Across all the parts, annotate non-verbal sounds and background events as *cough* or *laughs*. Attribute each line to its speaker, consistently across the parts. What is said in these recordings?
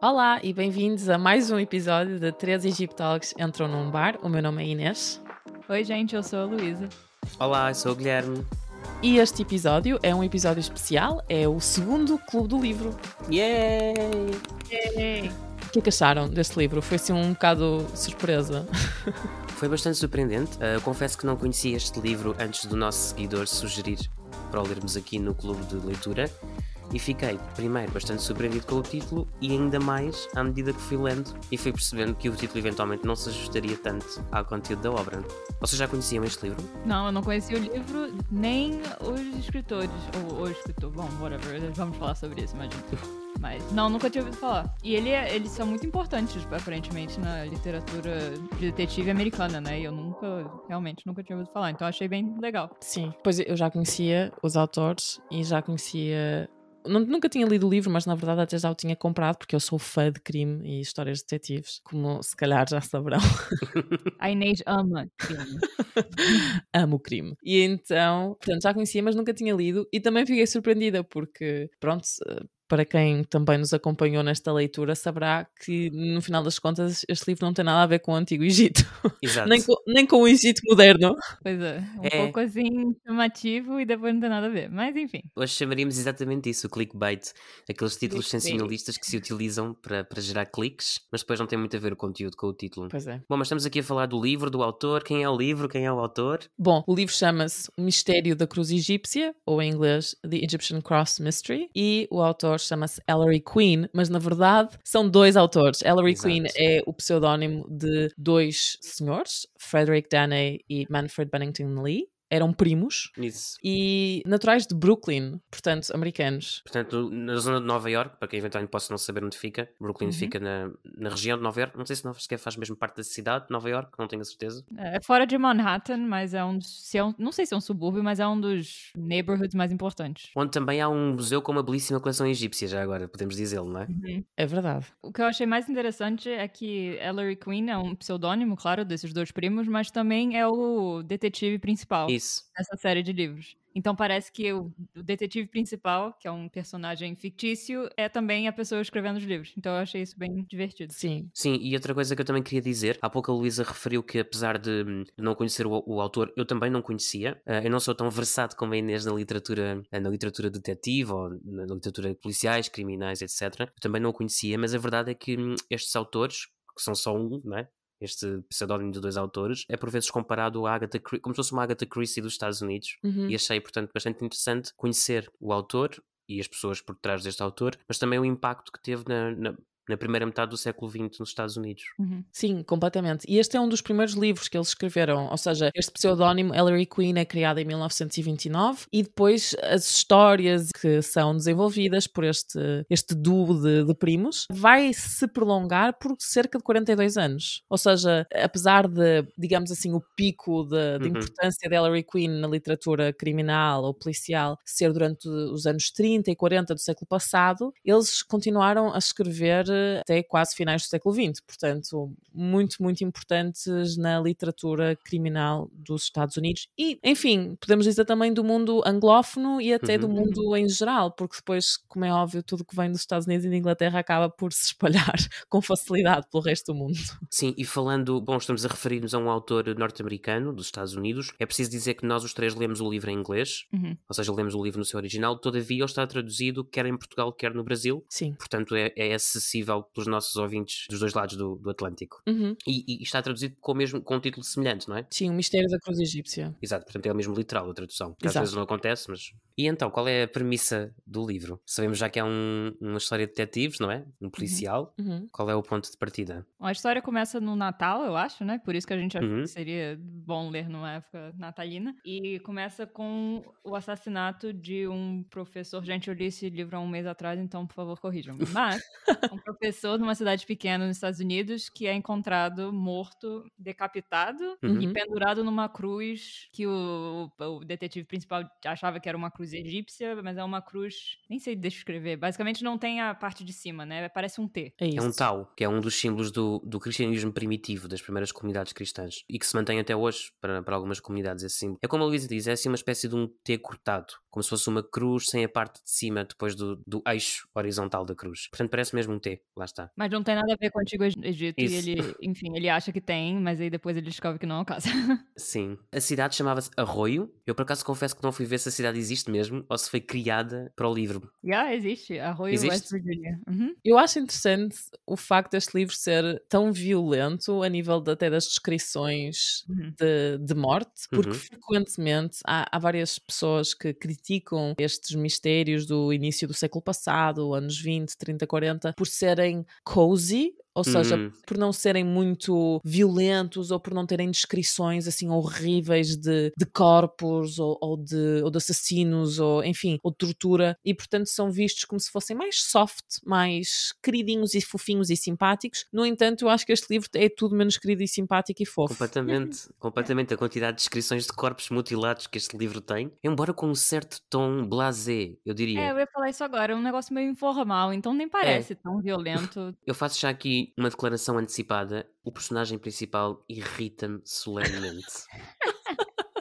Speaker 1: Olá e bem-vindos a mais um episódio de Três Egiptólogos Entram num Bar. O meu nome é Inês.
Speaker 2: Oi, gente, eu sou a Luísa.
Speaker 3: Olá, eu sou o Guilherme.
Speaker 1: E este episódio é um episódio especial, é o segundo Clube do Livro.
Speaker 3: Yay!
Speaker 2: Yay!
Speaker 1: O que é que acharam deste livro? Foi assim um bocado surpresa.
Speaker 3: Foi bastante surpreendente. Uh, confesso que não conhecia este livro antes do nosso seguidor sugerir para o lermos aqui no Clube de Leitura e fiquei, primeiro, bastante surpreendido com o título e ainda mais à medida que fui lendo e fui percebendo que o título eventualmente não se ajustaria tanto ao conteúdo da obra. Vocês já conheciam este livro?
Speaker 2: Não, eu não conhecia o livro, nem os escritores, ou o escritor, bom, whatever, vamos falar sobre isso, imagino. Mas não, nunca tinha ouvido falar. E ele, é, eles são muito importantes, aparentemente, na literatura de detetive americana, né? E eu nunca, realmente, nunca tinha ouvido falar. Então achei bem legal.
Speaker 1: Sim, pois eu já conhecia os autores e já conhecia nunca tinha lido o livro, mas na verdade até já o tinha comprado, porque eu sou fã de crime e histórias de detetives, como se calhar já saberão. *laughs*
Speaker 2: A Inês ama crime. *laughs*
Speaker 1: Amo o crime. E então, portanto, já conhecia, mas nunca tinha lido e também fiquei surpreendida, porque, pronto, para quem também nos acompanhou nesta leitura, saberá que, no final das contas, este livro não tem nada a ver com o Antigo Egito. *laughs*
Speaker 3: Exato.
Speaker 1: nem, com, nem com o Egito moderno.
Speaker 2: Pois é, um é. pouco assim chamativo e depois não tem nada a ver. Mas enfim.
Speaker 3: Hoje chamaríamos exatamente isso, o clickbait. Aqueles títulos sensacionalistas que se utilizam para, para gerar cliques, mas depois não tem muito a ver o conteúdo com o título.
Speaker 1: Pois é.
Speaker 3: Bom, mas estamos aqui a falar do livro, do autor. Quem é o livro? Quem é o autor?
Speaker 1: Bom, o livro chama-se O Mistério da Cruz Egípcia, ou em inglês The Egyptian Cross Mystery, e o autor chama-se Ellery Queen, mas na verdade são dois autores. Ellery Exato. Queen é o pseudónimo de dois senhores, Frederick Danney e Manfred Bennington Lee eram primos
Speaker 3: Isso.
Speaker 1: e naturais de Brooklyn, portanto, americanos.
Speaker 3: Portanto, na zona de Nova York, para quem eventualmente possa não saber onde fica, Brooklyn uhum. fica na, na região de Nova York. Não sei se não sequer faz mesmo parte da cidade de Nova York, não tenho a certeza.
Speaker 2: É fora de Manhattan, mas é um, se é um não sei se é um subúrbio, mas é um dos neighborhoods mais importantes.
Speaker 3: Onde também há um museu com uma belíssima coleção egípcia, já agora, podemos dizê-lo, não é?
Speaker 1: Uhum. É verdade.
Speaker 2: O que eu achei mais interessante é que Ellery Queen é um pseudônimo, claro, desses dois primos, mas também é o detetive principal.
Speaker 3: Isso.
Speaker 2: Dessa série de livros. Então parece que o, detetive principal, que é um personagem fictício, é também a pessoa escrevendo os livros. Então eu achei isso bem divertido.
Speaker 1: Sim.
Speaker 3: Sim, e outra coisa que eu também queria dizer, há pouco a Luísa referiu que apesar de não conhecer o, o autor, eu também não conhecia. Uh, eu não sou tão versado como a Inês na literatura, uh, na literatura detetive ou na literatura policiais, criminais, etc. Eu também não o conhecia, mas a verdade é que hum, estes autores, que são só um, não é? Este pseudónimo de dois autores, é por vezes comparado a Agatha Christie, como se fosse uma Agatha Christie dos Estados Unidos,
Speaker 1: uhum.
Speaker 3: e achei, portanto, bastante interessante conhecer o autor e as pessoas por trás deste autor, mas também o impacto que teve na, na na primeira metade do século XX nos Estados Unidos.
Speaker 1: Uhum. Sim, completamente. E este é um dos primeiros livros que eles escreveram, ou seja, este pseudónimo Ellery Queen é criado em 1929 e depois as histórias que são desenvolvidas por este, este duo de, de primos vai se prolongar por cerca de 42 anos. Ou seja, apesar de, digamos assim, o pico de, de uhum. importância de Ellery Queen na literatura criminal ou policial ser durante os anos 30 e 40 do século passado, eles continuaram a escrever até quase finais do século XX, portanto, muito, muito importantes na literatura criminal dos Estados Unidos e, enfim, podemos dizer também do mundo anglófono e até uhum. do mundo em geral, porque depois, como é óbvio, tudo que vem dos Estados Unidos e da Inglaterra acaba por se espalhar *laughs* com facilidade pelo resto do mundo.
Speaker 3: Sim, e falando, bom, estamos a referir-nos a um autor norte-americano dos Estados Unidos, é preciso dizer que nós os três lemos o livro em inglês,
Speaker 2: uhum.
Speaker 3: ou seja, lemos o livro no seu original, todavia ele está traduzido quer em Portugal, quer no Brasil.
Speaker 1: Sim.
Speaker 3: Portanto, é, é acessível pelos nossos ouvintes dos dois lados do, do Atlântico.
Speaker 1: Uhum.
Speaker 3: E, e, está traduzido com, o mesmo, com um título semelhante, não é?
Speaker 1: Sim, o Mistério da Cruz Egípcia.
Speaker 3: Exato, portanto é o mesmo literal a tradução. Que às vezes não acontece, mas. E então, qual é a premissa do livro? Sabemos já que é um, uma história de detetives, não é? Um uhum. policial.
Speaker 1: Uhum.
Speaker 3: Qual é o ponto de partida?
Speaker 2: A história começa no Natal, eu acho, né? Por isso que a gente achou uhum. que seria bom ler numa época natalina. E começa com o assassinato de um professor. Gente, eu li esse livro há um mês atrás, então por favor corrijam. *laughs* Mas um professor numa cidade pequena nos Estados Unidos que é encontrado morto, decapitado
Speaker 3: uhum.
Speaker 2: e pendurado numa cruz que o, o, detetive principal achava que era uma cruz egípcia, mas é uma cruz. Nem sei descrever. Basicamente não tem a parte de cima, né? Parece um T.
Speaker 1: É,
Speaker 3: é um tau, que é um dos símbolos do, do cristianismo primitivo, das primeiras comunidades cristãs e que se mantém até hoje para, para algumas comunidades esse símbolo. É como a Luísa diz, é assim uma espécie de um T cortado, como se fosse uma cruz sem a parte de cima depois do, do eixo horizontal da cruz. Portanto, parece mesmo um T. lá está.
Speaker 2: Mas não tem nada a ver com o Antigo Egito Isso. e ele, enfim, ele acha que tem, mas aí depois ele descobre que não é o caso. *laughs*
Speaker 3: Sim. A cidade chamava-se Arroio. Eu por acaso confesso que não fui ver se a cidade existe mesmo ou se foi criada para o livro.
Speaker 2: Já, yeah, existe. Arroio existe? West Virginia. Uhum.
Speaker 1: Eu acho interessante o facto deste livro ser tão violento a nível de, até das descrições uhum. de, de morte, porque uhum. frequentemente há, há várias pessoas que criticam estes mistérios do início do século passado, anos 20, 30, 40, por serem cozy ou seja, hum. por não serem muito violentos ou por não terem descrições assim horríveis de, de corpos ou, ou, de, ou de assassinos ou enfim, ou de tortura e portanto são vistos como se fossem mais soft, mais queridinhos e fofinhos e simpáticos. No entanto, eu acho que este livro é tudo menos querido e simpático e fofo.
Speaker 3: Completamente, completamente. A quantidade de descrições de corpos mutilados que este livro tem, embora com um certo tom blasé, eu diria.
Speaker 2: É, eu ia falar isso agora, é um negócio meio informal, então nem parece é. tão violento.
Speaker 3: Eu faço já aqui uma declaração antecipada, o personagem principal irrita-me solenemente. *laughs*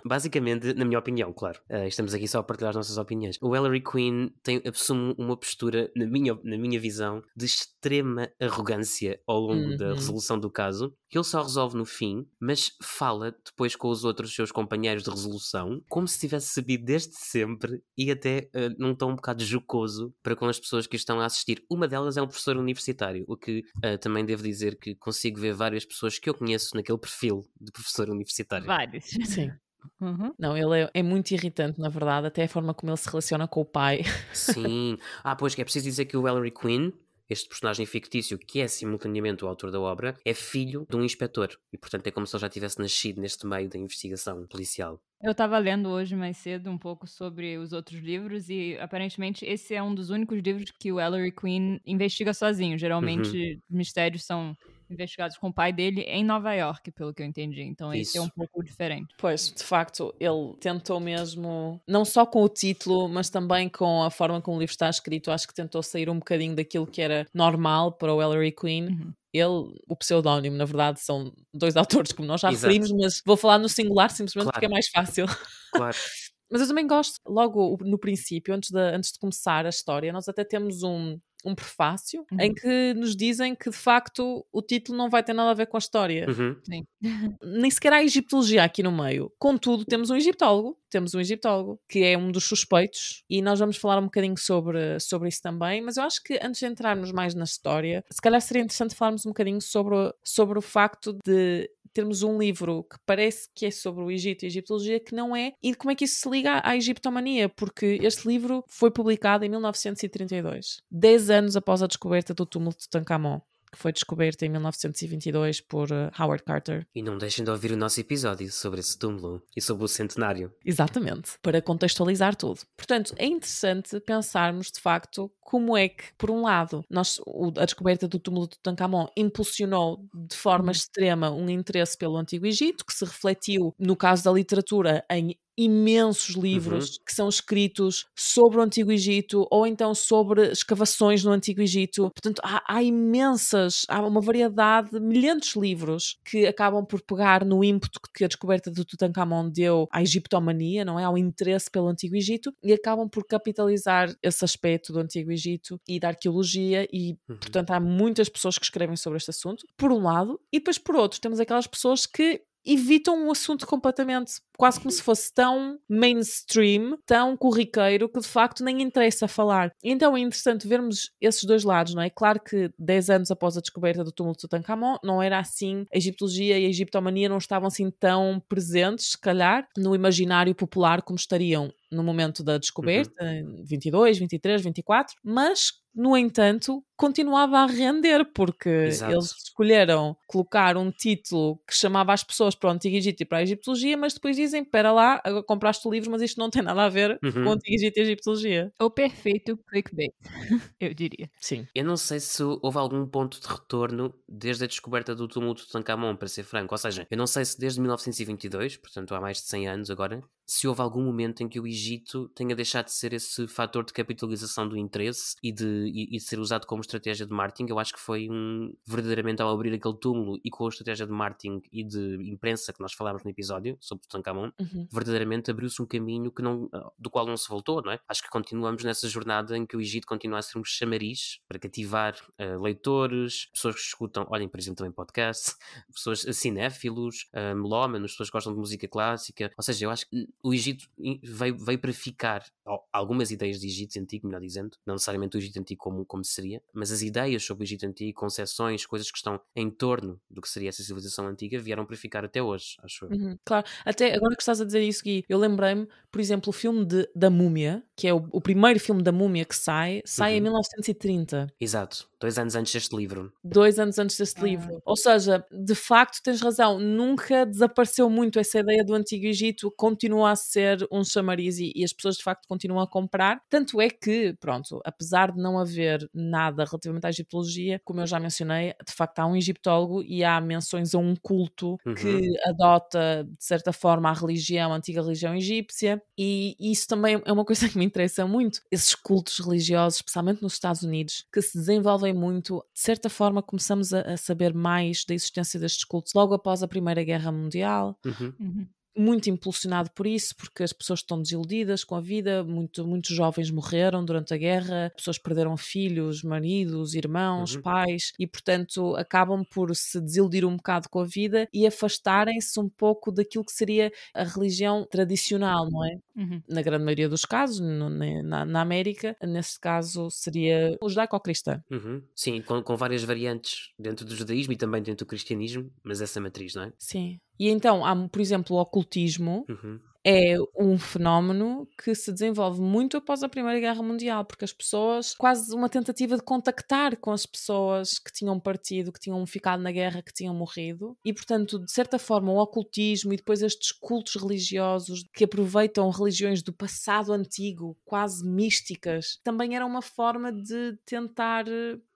Speaker 3: Basicamente, na minha opinião, claro, uh, estamos aqui só a partilhar as nossas opiniões. O Ellery Queen tem, assume uma postura, na minha, na minha visão, de extrema arrogância ao longo uhum. da resolução do caso, que ele só resolve no fim, mas fala depois com os outros seus companheiros de resolução, como se tivesse sabido desde sempre e até uh, num tom um bocado jocoso para com as pessoas que estão a assistir. Uma delas é um professor universitário, o que uh, também devo dizer que consigo ver várias pessoas que eu conheço naquele perfil de professor universitário.
Speaker 2: Vários.
Speaker 1: Sim. *laughs* Uhum. Não, ele é, é, muito irritante, na verdade, até a forma como ele se relaciona com o pai. *laughs*
Speaker 3: Sim. Ah, pois que é preciso dizer que o Ellery Queen, este personagem fictício, que é simultaneamente o autor da obra, é filho de um inspetor. E, portanto, é como se ele já tivesse nascido neste meio da investigação policial.
Speaker 2: Eu estava lendo hoje mais cedo um pouco sobre os outros livros e aparentemente esse é um dos únicos livros que o Ellery Queen investiga sozinho. Geralmente, uhum. mistérios são investigados com o pai dele em Nova York, pelo que eu entendi. Então Isso. esse é um pouco diferente.
Speaker 1: Pois, de facto, ele tentou mesmo, não só com o título, mas também com a forma como o livro está escrito, acho que tentou sair um bocadinho daquilo que era normal para o Ellery Queen. Uhum ele, o pseudónimo, na verdade, são dois *laughs* autores, como nós já Exato. referimos, mas vou falar no singular simplesmente claro. porque é mais fácil.
Speaker 3: Claro. *laughs*
Speaker 1: mas eu também gosto, logo no princípio, antes de, antes de começar a história, nós até temos um, um prefácio uhum. em que nos dizem que de facto o título não vai ter nada a ver com a história.
Speaker 3: Uhum. *laughs*
Speaker 1: Nem sequer há egiptologia aqui no meio. Contudo, temos um egiptólogo, temos um egiptólogo que é um dos suspeitos e nós vamos falar um bocadinho sobre, sobre isso também. Mas eu acho que antes de entrarmos mais na história, se calhar seria interessante falarmos um bocadinho sobre, sobre o facto de termos um livro que parece que é sobre o Egito e a egiptologia que não é, e como é que isso se liga à egiptomania, porque este livro foi publicado em 1932, 10 anos após a descoberta do túmulo de Tutankhamon que foi descoberta em 1922 por uh, Howard Carter.
Speaker 3: E não deixem de ouvir o nosso episódio sobre esse túmulo e sobre o centenário.
Speaker 1: Exatamente, para contextualizar tudo. Portanto, é interessante pensarmos de facto como é que, por um lado, nós, a descoberta do túmulo de Tutankhamon impulsionou de forma uhum. extrema um interesse pelo Antigo Egito, que se refletiu, no caso da literatura, em imensos livros uhum. que são escritos sobre o Antigo Egito ou então sobre escavações no Antigo Egito. Portanto, há, há imensas, há uma variedade, milhares de livros que acabam por pegar no ímpeto que a descoberta de Tutankhamon deu à egiptomania, não é? Ao interesse pelo Antigo Egito e acabam por capitalizar esse aspecto do Antigo Egito e da arqueologia e, uhum. portanto, há muitas pessoas que escrevem sobre este assunto, por um lado, e depois por outro, temos aquelas pessoas que evitam um assunto completamente, quase como se fosse tão mainstream, tão corriqueiro, que de facto nem interessa falar. Então é interessante vermos esses dois lados, não é? Claro que 10 anos após a descoberta do túmulo de Tutankhamon, não era assim, a egiptologia e a egiptomania não estavam assim tão presentes, se calhar, no imaginário popular como estariam no momento da descoberta, uhum. 22, 23, 24, mas no entanto, continuava a render, porque Exato. eles escolheram colocar um título que chamava as pessoas para o Antigo Egito e para a Egiptologia, mas depois dizem: espera lá, compraste o livro, mas isto não tem nada a ver uhum. com o Antigo Egito e a Egiptologia.
Speaker 2: O perfeito clickbait, *laughs* eu diria.
Speaker 1: Sim.
Speaker 3: Eu não sei se houve algum ponto de retorno desde a descoberta do túmulo de Tutankhamon, para ser franco. Ou seja, eu não sei se desde 1922, portanto há mais de 100 anos agora, se houve algum momento em que o Egito tenha deixado de ser esse fator de capitalização do interesse e de, e, e de ser usado como estratégia de marketing. Eu acho que foi um, verdadeiramente ao abrir aquele túmulo e com a estratégia de marketing e de imprensa que nós falámos no episódio sobre Tutankhamon, uhum. verdadeiramente abriu-se um caminho que não, do qual não se voltou, não é? Acho que continuamos nessa jornada em que o Egito continua a ser um chamariz para cativar uh, leitores, pessoas que escutam, olhem, por exemplo, também podcast, *laughs* pessoas cinéfilos, uh, melómanos, pessoas que gostam de música clássica. Ou seja, eu acho que o Egito veio, veio para ficar. Algumas ideias de Egito Antigo, melhor dizendo, não necessariamente o Egito Antigo como, como seria, mas as ideias sobre o Egito Antigo, concepções, coisas que estão em torno do que seria essa civilização antiga, vieram para ficar até hoje, acho eu.
Speaker 1: Uhum, claro, até agora que estás a dizer isso, Gui, eu lembrei-me, por exemplo, o filme de, da Múmia, que é o, o primeiro filme da Múmia que sai, sai uhum. em 1930.
Speaker 3: Exato, dois anos antes deste livro.
Speaker 1: Dois anos antes deste ah. livro. Ou seja, de facto, tens razão, nunca desapareceu muito essa ideia do Antigo Egito, continua a ser um chamariz e, e as pessoas de facto continuam a comprar. Tanto é que, pronto, apesar de não haver nada relativamente à egiptologia, como eu já mencionei, de facto há um egiptólogo e há menções a um culto uhum. que adota, de certa forma, a religião, a antiga religião egípcia, e isso também é uma coisa *laughs* que me interessa muito. Esses cultos religiosos, especialmente nos Estados Unidos, que se desenvolvem muito, de certa forma começamos a, a saber mais da existência destes cultos logo após a Primeira Guerra Mundial. Uhum. Uhum muito impulsionado por isso, porque as pessoas estão desiludidas com a vida, muito, muitos jovens morreram durante a guerra, pessoas perderam filhos, maridos, irmãos, uhum. pais, e portanto acabam por se desiludir um bocado com a vida e afastarem-se um pouco daquilo que seria a religião tradicional, não é? Uhum. Na grande maioria dos casos, no, na, na, América, nesse caso seria o judaico-cristã.
Speaker 3: Uhum. Sim, com, com várias variantes dentro do judaísmo e também dentro do cristianismo, mas essa matriz, não é?
Speaker 1: Sim. E então há, por exemplo, o ocultismo, uhum é um fenómeno que se desenvolve muito após a Primeira Guerra Mundial, porque as pessoas, quase uma tentativa de contactar com as pessoas que tinham partido, que tinham ficado na guerra, que tinham morrido, e portanto, de certa forma, o ocultismo e depois estes cultos religiosos que aproveitam religiões do passado antigo, quase místicas, também era uma forma de tentar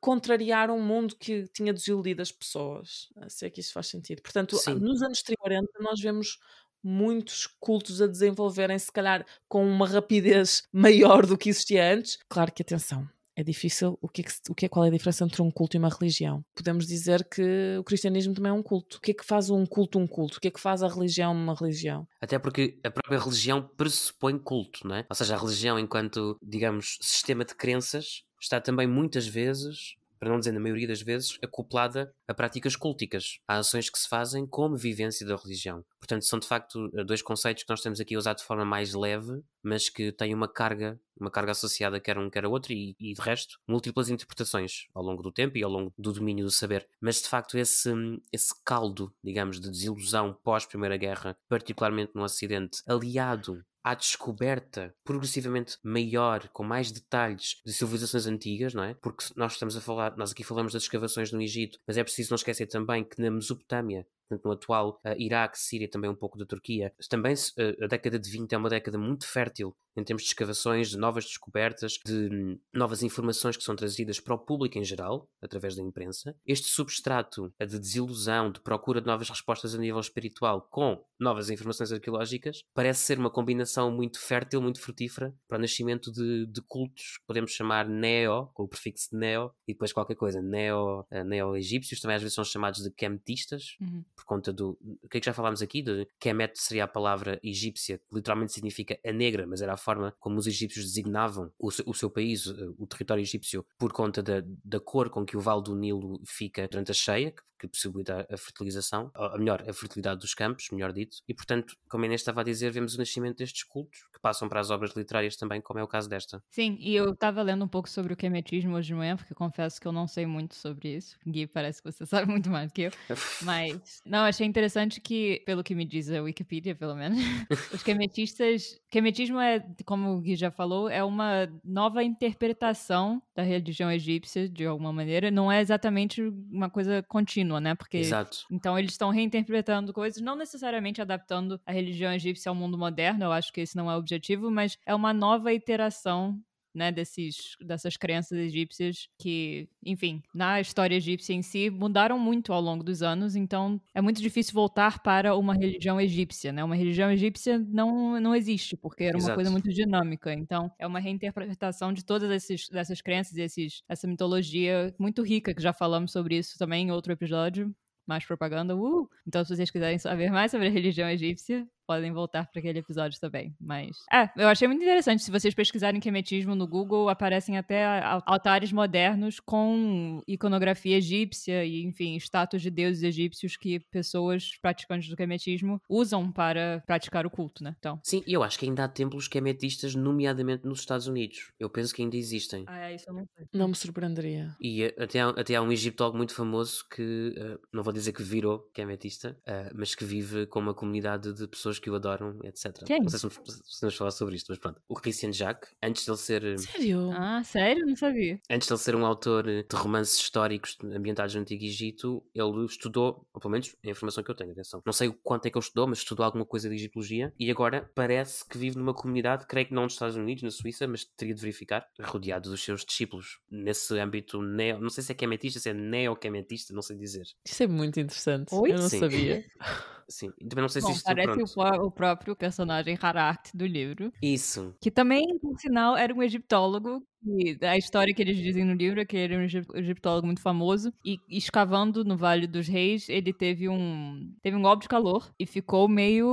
Speaker 1: contrariar um mundo que tinha desiludido as pessoas. Se é que isso faz sentido. Portanto, Sim. nos anos 30 nós vemos muitos cultos a desenvolverem, se calhar com uma rapidez *laughs* maior do que existia antes. Claro que atenção, é difícil. O que é, que, o que é qual é a diferença entre um culto e uma religião? Podemos dizer que o cristianismo também é um culto. O que é que faz um culto um culto? O que é que faz a religião uma religião?
Speaker 3: Até porque a própria religião pressupõe culto, não é? Ou seja, a religião, enquanto, digamos, sistema de crenças, está também muitas vezes para não dizer na maioria das vezes, acoplada a práticas culticas, a ações que se fazem como vivência da religião. Portanto, são de facto eh, dois conceitos que nós temos aqui a usar de forma mais leve, mas que têm uma carga, uma carga associada quer um quer a outro e, e de resto, múltiplas interpretações ao longo do tempo e ao longo do domínio do saber. Mas de facto esse, esse caldo, digamos, de desilusão pós-Primeira Guerra, particularmente no Ocidente, aliado à descoberta progressivamente maior, com mais detalhes de civilizações antigas, não é? Porque nós estamos a falar, nós aqui falamos das escavações no Egito, mas é preciso não esquecer também que na Mesopotâmia no atual uh, Iraque, Síria, também um pouco da Turquia. Também uh, a década de 20 é uma década muito fértil em termos de escavações, de novas descobertas, de hum, novas informações que são trazidas para o público em geral, através da imprensa. Este substrato de desilusão, de procura de novas respostas a nível espiritual com novas informações arqueológicas, parece ser uma combinação muito fértil, muito frutífera para o nascimento de, de cultos que podemos chamar neo, com o prefixo de neo, e depois qualquer coisa, neo, neo-egípcios, também às vezes são chamados de kemetistas, uhum por conta do. O que é que já falámos aqui? De Kemet seria a palavra egípcia, que literalmente significa a negra, mas era a forma como os egípcios designavam o seu, o seu país, eh, o território egípcio, por conta da, da cor com que o Vale do Nilo fica durante a cheia, que possibilita a fertilização, ou melhor, a fertilidade dos campos, melhor dito, e portanto, como a Inês estava a dizer, vemos o nascimento destes cultos que passam para as obras literárias também, como é o caso desta.
Speaker 2: Sim, e eu estava lendo um pouco sobre o quemetismo hoje de manhã, porque confesso que eu não sei muito sobre isso. Gui, parece que você sabe *laughs* muito mais do que eu. *laughs* Mas, não, achei interessante que, pelo que me diz a Wikipedia, pelo menos, *laughs* os quemetistas. Quemetismo é, como o Gui já falou, é uma nova interpretação da religião egípcia, de alguma maneira. Não é exatamente uma coisa contínua né? Porque
Speaker 3: Exato.
Speaker 2: então eles estão reinterpretando coisas, não necessariamente adaptando a religião egípcia ao mundo moderno, eu acho que esse não é o objetivo, mas é uma nova iteração né, desses, dessas crenças egípcias que, enfim, na história egípcia em si, mudaram muito ao longo dos anos, então é muito difícil voltar para uma religião egípcia, né? Uma religião egípcia não, não existe, porque era uma Exato. coisa muito dinâmica, então é uma reinterpretação de todas esses, dessas crenças e esses, essa mitologia muito rica, que já falamos sobre isso também em outro episódio, mais propaganda, uh! Então, se vocês quiserem saber mais sobre a religião egípcia, podem voltar para aquele episódio também. Mas. É, eu achei muito interessante. Se vocês pesquisarem quemetismo no Google, aparecem até altares modernos com iconografia egípcia e, enfim, estátuas de deuses egípcios que pessoas praticantes do quemetismo usam para praticar o culto, né? Então.
Speaker 3: Sim, e eu acho que ainda há templos quemetistas, nomeadamente nos Estados Unidos. Eu penso que ainda existem.
Speaker 2: Ah, é, isso eu não sei.
Speaker 1: Não me surpreenderia.
Speaker 3: E eh, até há, até há um egiptólogo muito famoso que, uh, não vou dizer que virou quemetista, uh, mas que vive com uma comunidade de pessoas que o adoram, etc.
Speaker 2: Quem?
Speaker 3: Não sei se, se vamos falar sobre isto, mas pronto. O Christian Jacques, antes de ele ser. Eh,
Speaker 1: sério?
Speaker 2: Ah, sério? Não sabia.
Speaker 3: Antes de ele ser um autor de romances históricos ambientados no Antigo Egito, ele estudou, ou pelo menos é a informação que eu tenho, atenção. Não sei o quanto é que ele estudou, mas estudou alguma coisa de egiptologia e agora parece que vive numa comunidade, creio que não nos Estados Unidos, na Suíça, mas teria de verificar, rodeado dos seus discípulos, nesse âmbito neo. Não sei se é quemetista, se é neo-quemetista, não sei dizer.
Speaker 1: Isso é muito interessante. Oi? Eu não Sim. sabia. *laughs*
Speaker 3: Sim, também não sei
Speaker 2: Bom,
Speaker 3: se isto
Speaker 2: parece o, o, próprio personagem Harakt do livro.
Speaker 3: Isso.
Speaker 2: Que também, por sinal, era um egiptólogo e a história que eles dizem no livro é que ele é um egiptólogo muito famoso e escavando no Vale dos Reis, ele teve um teve um golpe de calor e ficou meio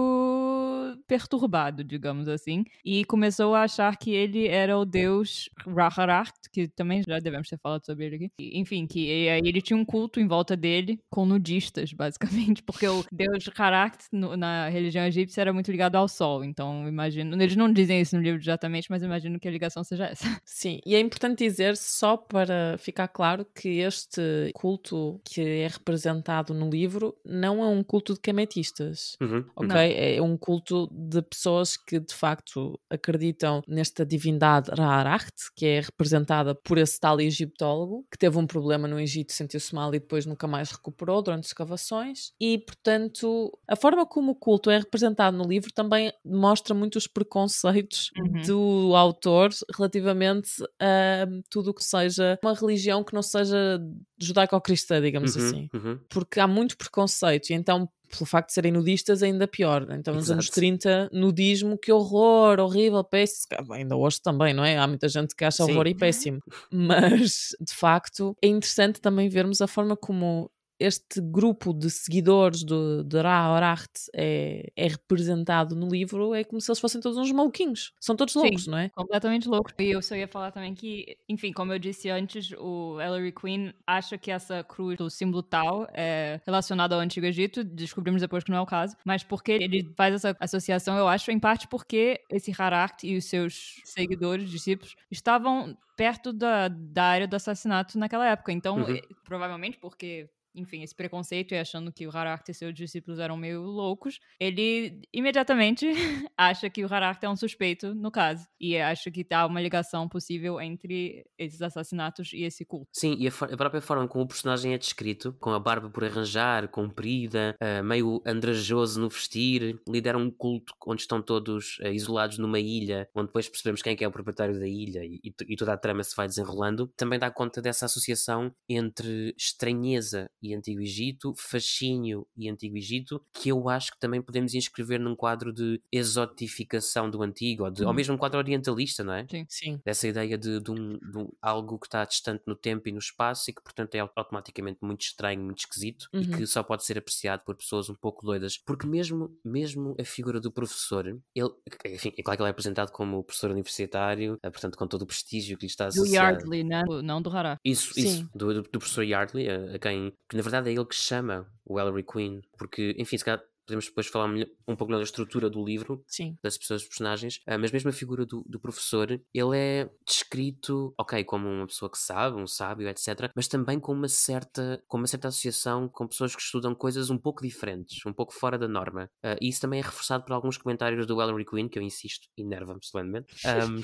Speaker 2: perturbado, digamos assim, e começou a achar que ele era o deus Raharat, que também já devemos ter falado sobre ele aqui. Enfim, que ele tinha um culto em volta dele com nudistas, basicamente, *laughs* porque o deus Harat na religião egípcia era muito ligado ao sol, então imagino, eles não dizem isso no livro exatamente, mas imagino que a ligação seja essa. *laughs*
Speaker 1: Sim, e é importante dizer, só para ficar claro, que este culto que é representado no livro não é um culto de cametistas,
Speaker 3: uhum.
Speaker 1: ok? Não. É um culto de pessoas que de facto acreditam nesta divindade Ra-Aracht, que é representada por esse tal egiptólogo, que teve um problema no Egito, sentiu-se mal e depois nunca mais recuperou durante escavações. E, portanto, a forma como o culto é representado no livro também mostra muitos preconceitos uhum. do autor relativamente a tudo o que seja uma religião que não seja judaico-cristã, digamos
Speaker 3: uhum,
Speaker 1: assim.
Speaker 3: Uhum.
Speaker 1: Porque há muito preconceito, e então pelo facto de serem nudistas, ainda pior. Então, nos Exato. anos 30, nudismo, que horror, horrível, péssimo. Ainda hoje também, não é? Há muita gente que acha Sim. horror e péssimo. *laughs* Mas, de facto, é interessante também vermos a forma como este grupo de seguidores do, de Ra Oracht é, é, representado no livro é como se eles fossem todos uns maluquinhos. São todos loucos,
Speaker 2: Sim,
Speaker 1: não é?
Speaker 2: Completamente loucos. E eu só ia falar também que, enfim, como eu disse antes, o Ellery Queen acha que essa cruz do símbolo tal é relacionada ao Antigo Egito. Descobrimos depois que não é o caso. Mas porque ele faz essa associação, eu acho, em parte porque esse Haracht e os seus seguidores, discípulos, estavam perto da, da área do assassinato naquela época. Então, uhum. provavelmente porque enfim, esse preconceito e achando que o Harakt e seus discípulos eram meio loucos, ele imediatamente *laughs* acha que o Harakt é um suspeito no caso. E acha que há uma ligação possível entre esses assassinatos e esse culto.
Speaker 3: Sim, e a, a própria forma como o personagem é descrito, com a barba por arranjar, comprida, uh, meio andrajoso no vestir, lidera um culto onde estão todos uh, isolados numa ilha, onde depois percebemos quem é, que é o proprietário da ilha e, e, e toda a trama se vai desenrolando. Também dá conta dessa associação entre estranheza e Antigo Egito, Fascínio e Antigo Egito, que eu acho que também podemos inscrever num quadro de exotificação do Antigo, ou, de, ou uhum. mesmo um quadro orientalista, não é?
Speaker 1: Sim. Sim.
Speaker 3: Dessa ideia de, de, um, de um, algo que está distante no tempo e no espaço e que, portanto, é automaticamente muito estranho, muito esquisito uhum. e que só pode ser apreciado por pessoas um pouco doidas. Porque mesmo, mesmo a figura do professor, ele, enfim, é claro que ele é apresentado como professor universitário, eh, portanto, com todo o prestígio que lhe está associado.
Speaker 2: Do Yardley, não, não do Hará.
Speaker 3: Isso, Sim. isso, do, do, do professor Yardley, a, a quem que na verdade é ele que chama o Ellery Queen, porque, enfim, se calhar podemos depois falar um pouco da estrutura do livro,
Speaker 1: Sim.
Speaker 3: das pessoas, dos personagens, uh, mas mesmo a figura do, do, professor, ele é descrito, ok, como uma pessoa que sabe, um sábio, etc., mas também com uma certa, com uma certa associação com pessoas que estudam coisas um pouco diferentes, um pouco fora da norma. Uh, e isso também é reforçado por alguns comentários do Ellery Queen, que eu insisto, enerva-me solenemente. *laughs* Um,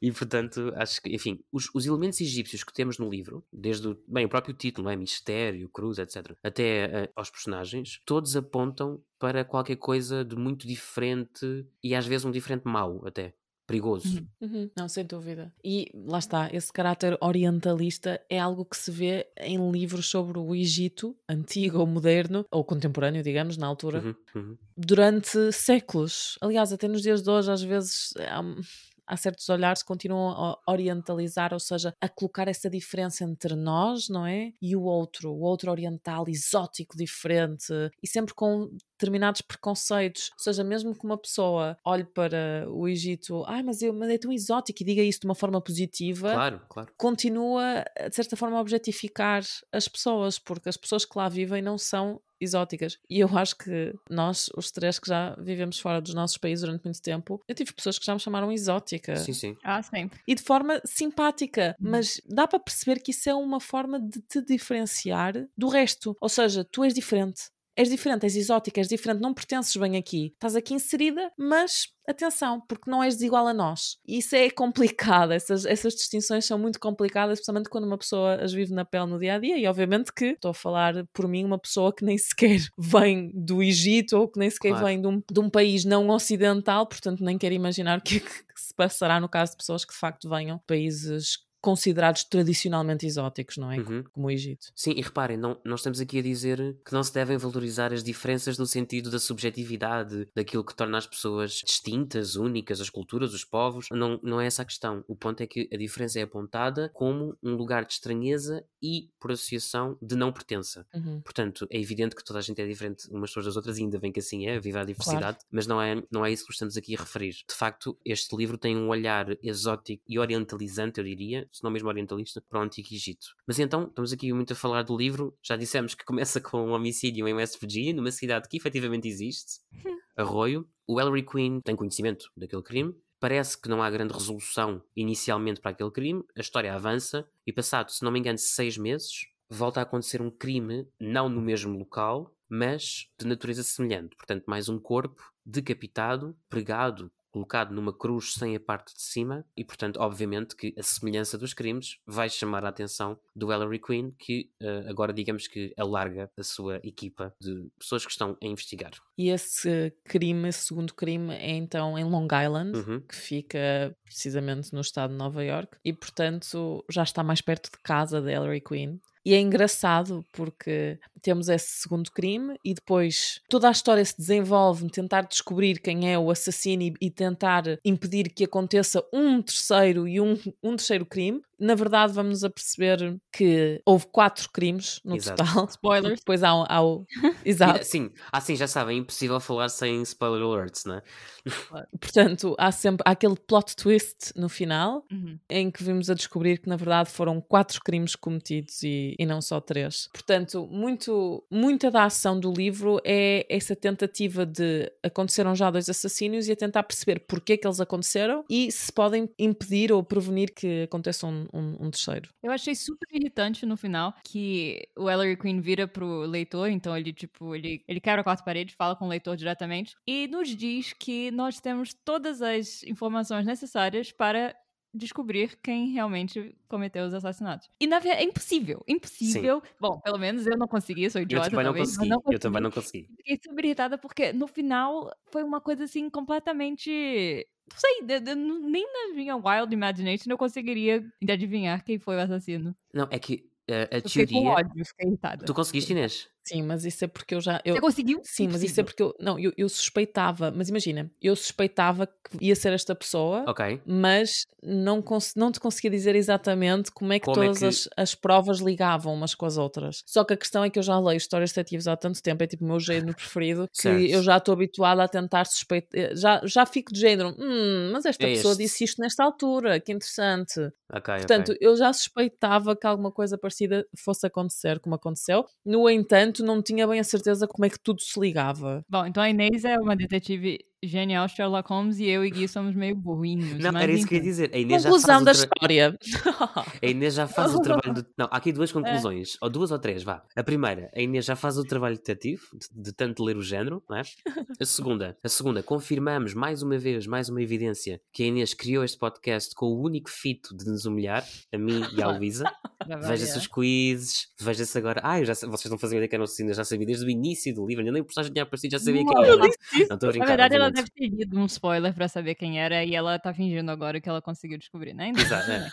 Speaker 3: e portanto, acho que, enfim, os, os, elementos egípcios que temos no livro, desde o, bem, o próprio título, é? mistério, cruz, etc., até uh, aos personagens, todos apontam para qualquer coisa de muito diferente e às vezes um diferente mau, até. perigoso.
Speaker 1: Uhum. Uhum. Não, sem dúvida. E lá está, esse caráter orientalista é algo que se vê em livros sobre o Egito, antigo ou moderno, ou contemporâneo, digamos, na altura,
Speaker 3: uhum. uhum.
Speaker 1: durante séculos. Aliás, até nos dias de hoje, às vezes. Há há certos olhares que continuam a orientalizar, ou seja, a colocar essa diferença entre nós, não é? E o outro, o outro oriental, exótico, diferente, e sempre com determinados preconceitos. Ou seja, mesmo que uma pessoa olhe para o Egito, ai, mas, eu, mas é tão exótico e diga isso de uma forma positiva,
Speaker 3: claro, claro.
Speaker 1: continua, de certa forma, a objetificar as pessoas, porque as pessoas que lá vivem não são exóticas. E eu acho que nós, os três que já vivemos fora dos nossos países durante muito tempo, eu tive pessoas que já me chamaram exótica.
Speaker 3: Sim, sim.
Speaker 2: Ah, sempre.
Speaker 1: E de forma simpática, hum. mas dá para perceber que isso é uma forma de te diferenciar do resto. Ou seja, tu és diferente és diferente, és exótica, és diferente, não pertences bem aqui. Estás aqui inserida, mas atenção, porque não és desigual a nós. E isso é complicado, essas, essas distinções são muito complicadas, especialmente quando uma pessoa as vive na pele no dia a dia. E obviamente que estou a falar por mim, uma pessoa que nem *laughs* sequer vem do Egito ou que nem sequer claro. vem de um, de um país não ocidental, portanto, nem quero imaginar o que, é que se passará no caso de pessoas que de facto venham de países considerados tradicionalmente exóticos, não é? Uhum. Como o Egito.
Speaker 3: Sim, e reparem, não, nós estamos aqui a dizer que não se devem valorizar as diferenças no sentido da subjetividade, daquilo que torna as pessoas distintas, únicas, as culturas, os povos. Não, não é essa a questão. O ponto é que a diferença é apontada como um lugar de estranheza e, por associação, de não pertença.
Speaker 1: Uhum.
Speaker 3: Portanto, é evidente que toda a gente é diferente umas pessoas das outras, e ainda bem que assim é, viva a diversidade, claro. mas não é, não é isso que estamos aqui a referir. De facto, este livro tem um olhar exótico e orientalizante, eu diria, se não mesmo orientalista, para o Antigo Egito. Mas então, estamos aqui muito a falar do livro, já dissemos que começa *laughs* com um homicídio em West Virginia, numa cidade que efetivamente existe, *laughs* Arroio. O Ellery Queen tem conhecimento daquele crime, parece que não há grande resolução inicialmente para aquele crime, a história avança e passado, se não me engano, seis meses, volta a acontecer um crime, não no mesmo local, mas de natureza semelhante. Portanto, mais um corpo decapitado, pregado colocado numa cruz sem a parte de cima e, portanto, obviamente que a semelhança dos crimes vai chamar a atenção do Ellery Queen, que uh, agora digamos que alarga a sua equipa de pessoas que estão a investigar.
Speaker 1: E esse crime, esse segundo crime, é então em Long Island,
Speaker 3: uhum.
Speaker 1: que fica precisamente no estado de Nova York, e portanto já está mais perto de casa de Ellery Queen. E é engraçado porque temos esse segundo crime e depois toda a história se desenvolve em tentar descobrir quem é o assassino e, e tentar impedir que aconteça um terceiro e um, um terceiro crime na verdade vamos a perceber que houve quatro crimes no Exato. total. *laughs*
Speaker 2: Spoilers.
Speaker 1: Depois há, o. Há o... *laughs* Exato.
Speaker 3: Sim, assim já sabem, é impossível falar sem spoiler alerts, não é? *laughs*
Speaker 1: Portanto, há sempre há aquele plot twist no final
Speaker 2: uhum.
Speaker 1: em que vimos a descobrir que na verdade foram quatro crimes cometidos e, e não só três. Portanto, muito, muita da ação do livro é essa tentativa de aconteceram já dois assassínios e a tentar perceber porquê que eles aconteceram e se podem impedir ou prevenir que aconteçam um, um, terceiro.
Speaker 2: Eu achei super irritante no final que o Ellery Queen vira pro leitor, então ele, tipo, ele, ele quebra a quarta parede, fala com o leitor diretamente e nos diz que nós temos todas as informações necessárias para descobrir quem realmente cometeu os assassinatos. E na verdade é impossível, impossível. Sim. Bom, pelo menos eu não consegui, sou idiota.
Speaker 3: Eu também
Speaker 2: não,
Speaker 3: consegui. não consegui. Eu também não consegui.
Speaker 2: Fiquei super irritada porque no final foi uma coisa assim completamente não sei, nem na minha wild imagination eu conseguiria adivinhar quem foi o assassino.
Speaker 3: Não, é que uh, a
Speaker 2: eu
Speaker 3: teoria.
Speaker 2: Fiquei com ódio, fiquei irritada.
Speaker 3: Tu conseguiste, Inês?
Speaker 1: Sim, mas isso é porque eu já. Eu...
Speaker 2: Você conseguiu?
Speaker 1: Sim, mas isso é porque eu. Não, eu, eu suspeitava, mas imagina, eu suspeitava que ia ser esta pessoa,
Speaker 3: Ok.
Speaker 1: mas não, cons... não te conseguia dizer exatamente como é que
Speaker 3: Como é
Speaker 1: todas
Speaker 3: que-
Speaker 1: As, as provas ligavam umas com as outras. Só que a questão é que eu já leio histórias detetives há tanto tempo, é tipo o meu género *laughs* preferido, que
Speaker 3: Certo.
Speaker 1: eu já estou habituada a tentar suspeitar. Já, já fico de género, hum, mas esta
Speaker 3: É
Speaker 1: pessoa
Speaker 3: este.
Speaker 1: disse isto nesta altura, que interessante.
Speaker 3: Ok,
Speaker 1: Portanto,
Speaker 3: ok.
Speaker 1: eu já suspeitava que alguma coisa parecida fosse acontecer, como aconteceu. No entanto, não tinha bem a certeza como é que tudo se ligava.
Speaker 2: Bom, então a Inês é uma detetive genial Sherlock Holmes e eu e Gui somos meio burrinhos.
Speaker 3: Não,
Speaker 2: mas
Speaker 3: era isso que eu ia dizer. A Inês já
Speaker 1: Conclusão
Speaker 3: faz o
Speaker 1: da
Speaker 3: tra-
Speaker 1: história. *laughs*
Speaker 3: A Inês já faz o *laughs* trabalho do... Não, há aqui
Speaker 2: É.
Speaker 3: duas conclusões, ou duas ou três, vá. A primeira, a Inês já faz o trabalho detetive, de, de tanto ler o género, não é? *laughs* A segunda, a segunda, confirmamos mais uma vez, mais uma evidência, que a Inês criou este podcast com o único fito de nos humilhar, a mim e à Luísa. veja-se os quizzes, veja-se agora. Ah, já, vocês não faziam ideia que era um já sabia desde o início do livro, ainda nem o personagem tinha aparecido, já sabia quem era. Não,
Speaker 2: estou a brincar. Na verdade, ela deve ter lido um spoiler para saber quem era e ela tá fingindo agora que ela conseguiu descobrir, né?
Speaker 3: Exato, é.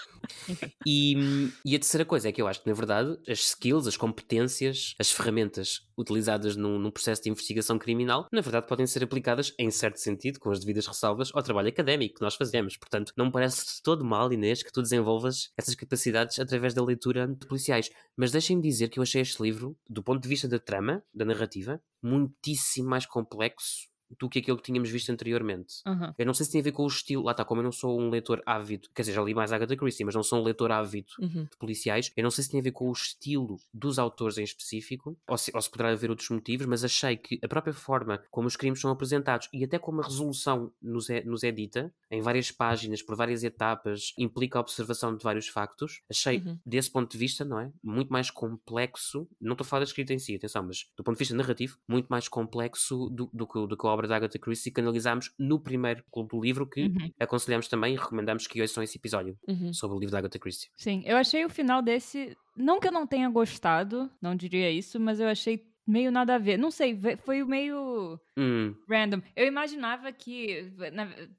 Speaker 3: e, e a terceira coisa é que eu acho que, na verdade, as skills, as competências, as ferramentas utilizadas num, num processo de investigação criminal, na verdade, podem ser aplicadas, em certo sentido, com as devidas ressalvas, ao trabalho académico que nós fazemos. Portanto, não me parece todo mal, Inês, que tu desenvolvas essas capacidades através da leitura de policiais. Mas deixem-me dizer que eu achei este livro, do ponto de vista da trama, da narrativa, muitíssimo mais complexo do que aquilo que tínhamos visto anteriormente.
Speaker 2: Uhum.
Speaker 3: Eu não sei se tem a ver com o estilo, lá está, como eu não sou um leitor ávido, quer dizer, já li mais Agatha Christie, mas não sou um leitor ávido
Speaker 1: uhum.
Speaker 3: de policiais, eu não sei se tem a ver com o estilo dos autores em específico, ou se, ou se poderá haver outros motivos, mas achei que a própria forma como os crimes são apresentados e até como a resolução nos é, nos é dita, em várias páginas, por várias etapas, implica a observação de vários factos, achei, uhum. desse ponto de vista, não é? Muito mais complexo, não estou a falar da escrita em si, atenção, mas do ponto de vista narrativo, muito mais complexo do, do, do, do que a obra obra da Agatha Christie que analisámos no primeiro clube do livro, que uhum. aconselhamos também e recomendamos que ouçam esse episódio
Speaker 1: uhum.
Speaker 3: sobre o livro da Agatha Christie.
Speaker 2: Sim, eu achei o final desse. Não que eu não tenha gostado, não diria isso, mas eu achei meio nada a ver. Não sei, foi meio
Speaker 3: hum.
Speaker 2: random. Eu imaginava que.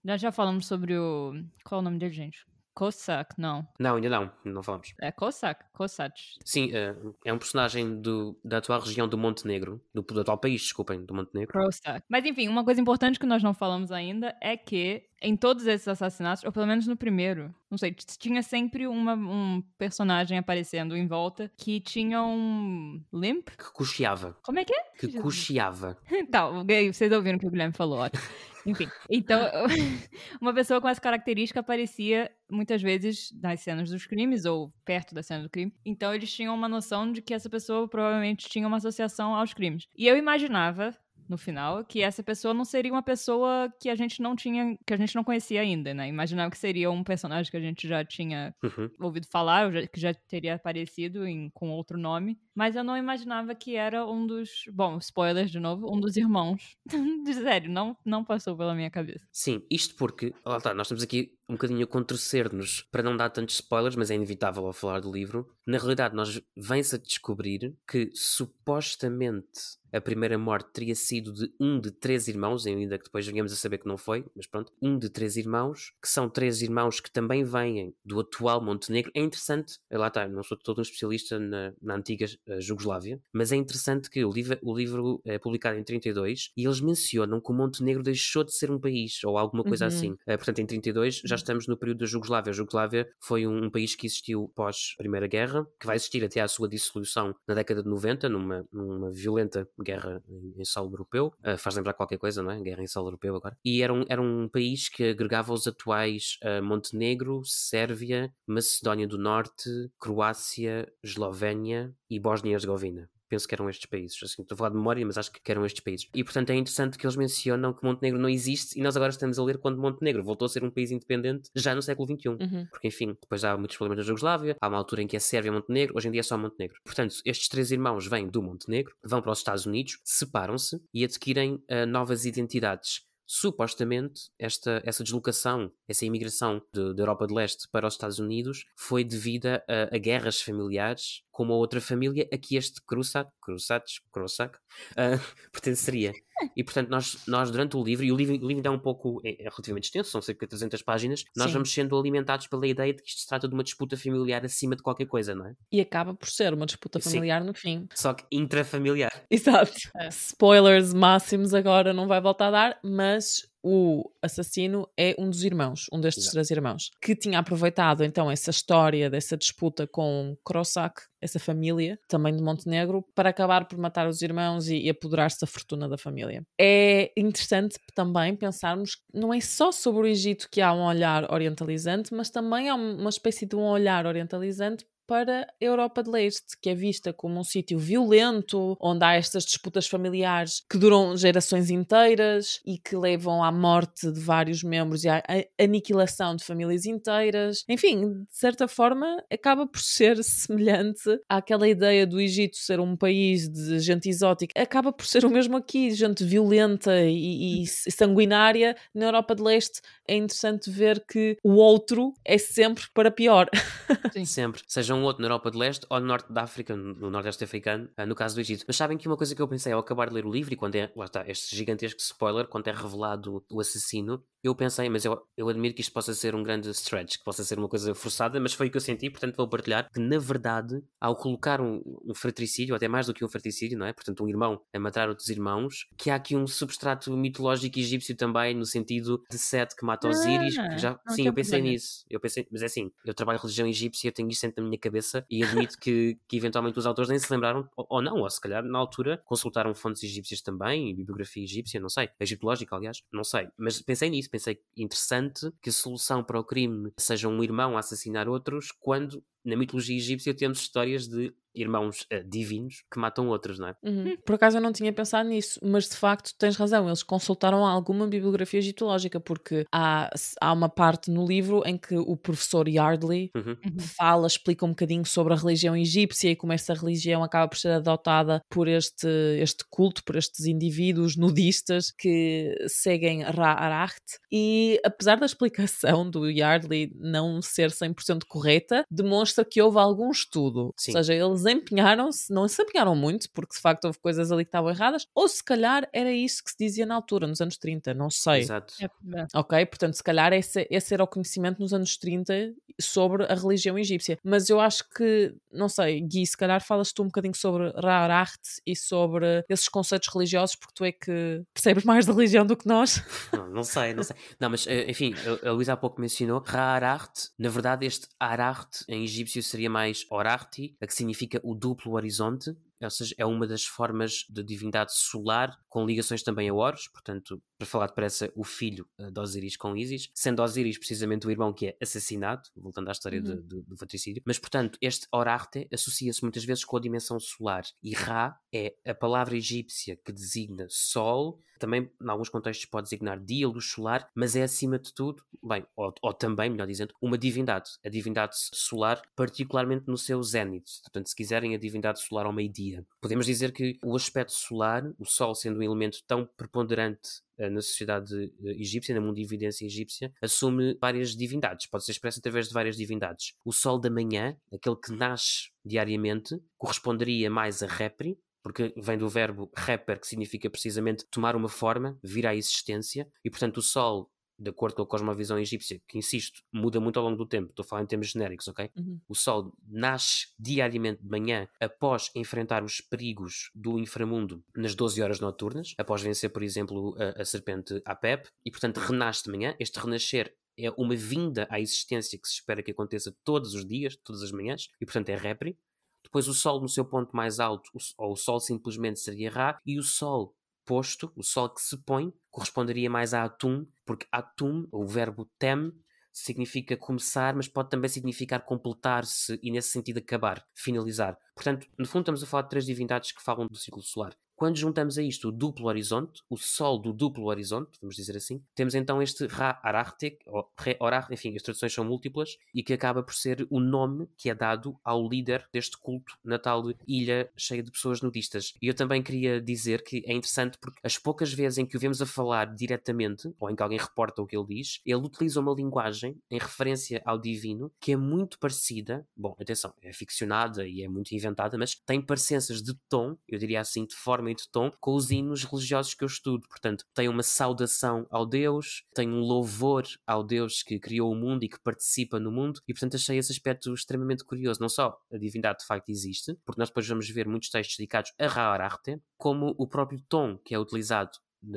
Speaker 2: nós já falamos sobre o. Qual é o nome dele, gente? Cossack, não.
Speaker 3: Não, ainda não, não falamos.
Speaker 2: É Cossack, Cossack.
Speaker 3: Sim, é, é um personagem do, da atual região do Montenegro, do, do atual país, desculpem, do Montenegro.
Speaker 2: Cossack. Mas enfim, uma coisa importante que nós não falamos ainda é que em todos esses assassinatos, ou pelo menos no primeiro, não sei, tinha sempre uma, um personagem aparecendo em volta que tinha um limp.
Speaker 3: Que cocheava.
Speaker 2: Como é que é?
Speaker 3: Que cocheava. *laughs*
Speaker 2: tá, vocês ouviram o que o Guilherme falou, ótimo. Enfim, então, *laughs* uma pessoa com essa característica aparecia muitas vezes nas cenas dos crimes ou perto da cena do crime. Então, eles tinham uma noção de que essa pessoa provavelmente tinha uma associação aos crimes. E eu imaginava, no final, que essa pessoa não seria uma pessoa que a gente não tinha, que a gente não conhecia ainda, né? Imaginava que seria um personagem que a gente já tinha
Speaker 3: uhum.
Speaker 2: ouvido falar, que já teria aparecido em, com outro nome, mas eu não imaginava que era um dos, bom, spoilers de novo, um dos irmãos. *laughs* de sério, não, não passou pela minha cabeça.
Speaker 3: Sim, isto porque, lá tá, nós estamos aqui um bocadinho a contorcer-nos para não dar tantos spoilers, mas é inevitável ao falar do livro. Na realidade, nós vem-se a descobrir que supostamente a primeira morte teria sido de um de três irmãos, ainda que depois venhamos a saber que não foi, mas pronto, um de três irmãos, que são três irmãos que também vêm do atual Montenegro. É interessante, lá está, não sou todo um especialista na, na antiga uh, Jugoslávia, mas é interessante que o livro, o livro é publicado em 32 e eles mencionam que o Montenegro deixou de ser um país, ou alguma coisa uhum. assim. Uh, portanto, em 32 já estamos no período da Jugoslávia. A Jugoslávia foi um, um país que existiu pós Primeira Guerra, que vai existir até à sua dissolução na década de 90, numa, numa violenta guerra em, solo europeu. Uh, faz lembrar qualquer coisa, não é? Guerra em solo europeu agora. E era um, era um país que agregava os atuais uh, Montenegro, Sérvia, Macedónia do Norte, Croácia, Eslovénia e Bósnia e Herzegovina penso que eram estes países. Assim, estou a falar de memória, mas acho que eram estes países. E portanto é interessante que eles mencionam que Montenegro não existe e nós agora estamos a ler quando Montenegro voltou a ser um país independente já no século XXI.
Speaker 1: Uhum.
Speaker 3: Porque enfim, depois há muitos problemas na Jugoslávia, há uma altura em que é Sérvia e Montenegro, hoje em dia é só Montenegro. Portanto, estes três irmãos vêm do Montenegro, vão para os Estados Unidos, separam-se e adquirem uh, novas identidades supostamente esta, essa deslocação, essa imigração da Europa de Leste para os Estados Unidos foi devida a, a guerras familiares com uma outra família a que este Krusat, Krusat, Krusat uh, *laughs* pertenceria. E portanto, nós, nós durante o livro, e o livro, o livro é um pouco é, é relativamente extenso, são cerca de 300 páginas, nós Sim. vamos sendo alimentados pela ideia de que isto se trata de uma disputa familiar acima de qualquer coisa, não é?
Speaker 1: E acaba por ser uma disputa familiar Sim. no fim.
Speaker 3: Só que intrafamiliar.
Speaker 1: Exato. É. Spoilers máximos agora não vai voltar a dar, mas o assassino é um dos irmãos, um destes Exato. três irmãos, que tinha aproveitado então essa história dessa disputa com Krosak, essa família, também de Montenegro, para acabar por matar os irmãos e, e apoderar-se da fortuna da família. É interessante também pensarmos que não é só sobre o Egito que há um olhar orientalizante, mas também há uma espécie de um olhar orientalizante para a Europa de Leste, que é vista como um sítio violento, onde há estas disputas familiares que duram gerações inteiras e que levam à morte de vários membros e à aniquilação de famílias inteiras. Enfim, de certa forma, acaba por ser *laughs* semelhante àquela ideia do Egito ser um país de gente exótica. Acaba por ser o mesmo aqui, gente violenta e, e sanguinária. Na Europa de Leste é interessante ver que o outro é sempre para pior. *laughs*
Speaker 3: Sim. Sempre. Seja seja um outro na Europa de Leste ou no Norte da África, no Nordeste Africano, uh, no caso do Egito. Mas sabem que uma coisa que eu pensei ao acabar de ler o livro e quando é, lá está, este gigantesco spoiler, quando é revelado o assassino, eu pensei, mas eu, eu admiro que isto possa ser um grande stretch, que possa ser uma coisa forçada, mas foi o que eu senti, portanto vou partilhar que, na verdade, ao colocar um, um fratricídio, até mais do que um fratricídio, não é? Portanto, um irmão a matar outros irmãos, que há aqui um substrato mitológico egípcio também, no sentido de Sete que mata Osíris. Ah, já, sim, eu pensei problema. nisso. Eu pensei, mas é assim, eu trabalho religião egípcia, eu tenho isto sempre na minha cabeça e admito que, que eventualmente os autores nem se lembraram, ou, ou, não, ou se calhar na altura consultaram fontes egípcias também, bibliografia egípcia, não sei, egiptológica, aliás, não sei. Mas pensei nisso, pensei interessante que a solução para o crime seja um irmão a assassinar outros, quando na mitologia egípcia temos histórias de irmãos uh, divinos que matam outros, não é?
Speaker 1: Uhum. Por acaso eu não tinha pensado nisso, mas de facto tens razão, eles consultaram alguma bibliografia egiptológica, porque há, há uma parte no livro em que o professor Yardley uhum. uhum. fala, explica um bocadinho sobre a religião egípcia e como essa religião acaba por ser adotada por este, este culto, por estes indivíduos nudistas que seguem Ra-Aracht. E apesar da explicação do Yardley não ser 100% correta, demonstra que houve algum estudo. Sim. Ou seja, eles eles empenharam-se, não se empenharam muito, porque de facto houve coisas ali que estavam erradas, ou se calhar era isso que se dizia na altura, nos anos 30, não sei.
Speaker 3: Exato. É,
Speaker 1: é. Ok, portanto, se calhar esse, esse era o conhecimento nos anos 30 sobre a religião egípcia. Mas eu acho que, não sei, Gui, se calhar falas tu um bocadinho sobre Ra-Aracht e sobre esses conceitos religiosos, porque tu é que percebes mais da religião do que nós. *laughs*
Speaker 3: Não, não sei, não sei. Não, mas eh, enfim, a Luísa há pouco mencionou Ra-Aracht, na verdade este Aracht em egípcio seria mais Orarti, a que significa significa o duplo horizonte, ou seja, é uma das formas de divindade solar com ligações também a Horus, portanto, para falar depressa, o filho uh, de Osíris com Isis, sendo Osíris precisamente o irmão que é assassinado, voltando à história uhum. do fratricídio, mas portanto, este Orarte associa-se muitas vezes com a dimensão solar e Ra é a palavra egípcia que designa Sol, também, em alguns contextos, pode designar dia, luz solar, mas é acima de tudo, bem, ou, ou, também, melhor dizendo, uma divindade. A divindade solar, particularmente no seu zénite. Portanto, se quiserem, a divindade solar ao meio-dia. Podemos dizer que o aspecto solar, o Sol sendo um elemento tão preponderante eh, na sociedade eh, egípcia, na mundividência egípcia, assume várias divindades. Pode ser expresso através de várias divindades. O Sol da manhã, aquele que nasce diariamente, corresponderia mais a Repri, porque vem do verbo rapper, que significa precisamente tomar uma forma, vir à existência, e portanto o Sol de acordo com a cosmovisão egípcia, que insisto, muda muito ao longo do tempo, estou a falar em termos genéricos, ok? Uhum. O Sol nasce diariamente de manhã após enfrentar os perigos do inframundo nas 12 horas noturnas, após vencer, por exemplo, a, a serpente Apep, e portanto renasce de manhã. Este renascer é uma vinda à existência que se espera que aconteça todos os dias, todas as manhãs, e portanto é Repri. Depois o Sol no seu ponto mais alto, ou o Sol simplesmente seria Ra, e o Sol posto, o Sol que se põe, corresponderia mais a Atum, porque Atum, o verbo tem, significa começar, mas pode também significar completar-se e, nesse sentido, acabar, finalizar. Portanto, no fundo, estamos a falar de três divindades que falam do ciclo solar. Quando juntamos a isto o duplo horizonte, o sol do duplo horizonte, vamos dizer assim, temos então este Ra-Arachtek, ou Re-Orach, enfim, as traduções são múltiplas, e que acaba por ser o nome que é dado ao líder deste culto na tal ilha cheia de pessoas nudistas. E eu também queria dizer que é interessante porque as poucas vezes em que o vemos a falar diretamente, ou em que alguém reporta o que ele diz, ele utiliza uma linguagem em referência ao divino que é muito parecida, bom, atenção, é ficcionada e é muito inventada, mas tem parecenças de tom, eu diria assim, de forma de tom com os hinos religiosos que eu estudo. Portanto, tem uma saudação ao Deus, tem um louvor ao Deus que criou o mundo e que participa no mundo, e portanto achei esse aspecto extremamente curioso. Não só a divindade de facto existe, porque nós depois vamos ver muitos textos dedicados a Ra-Ararte, como o próprio tom que é utilizado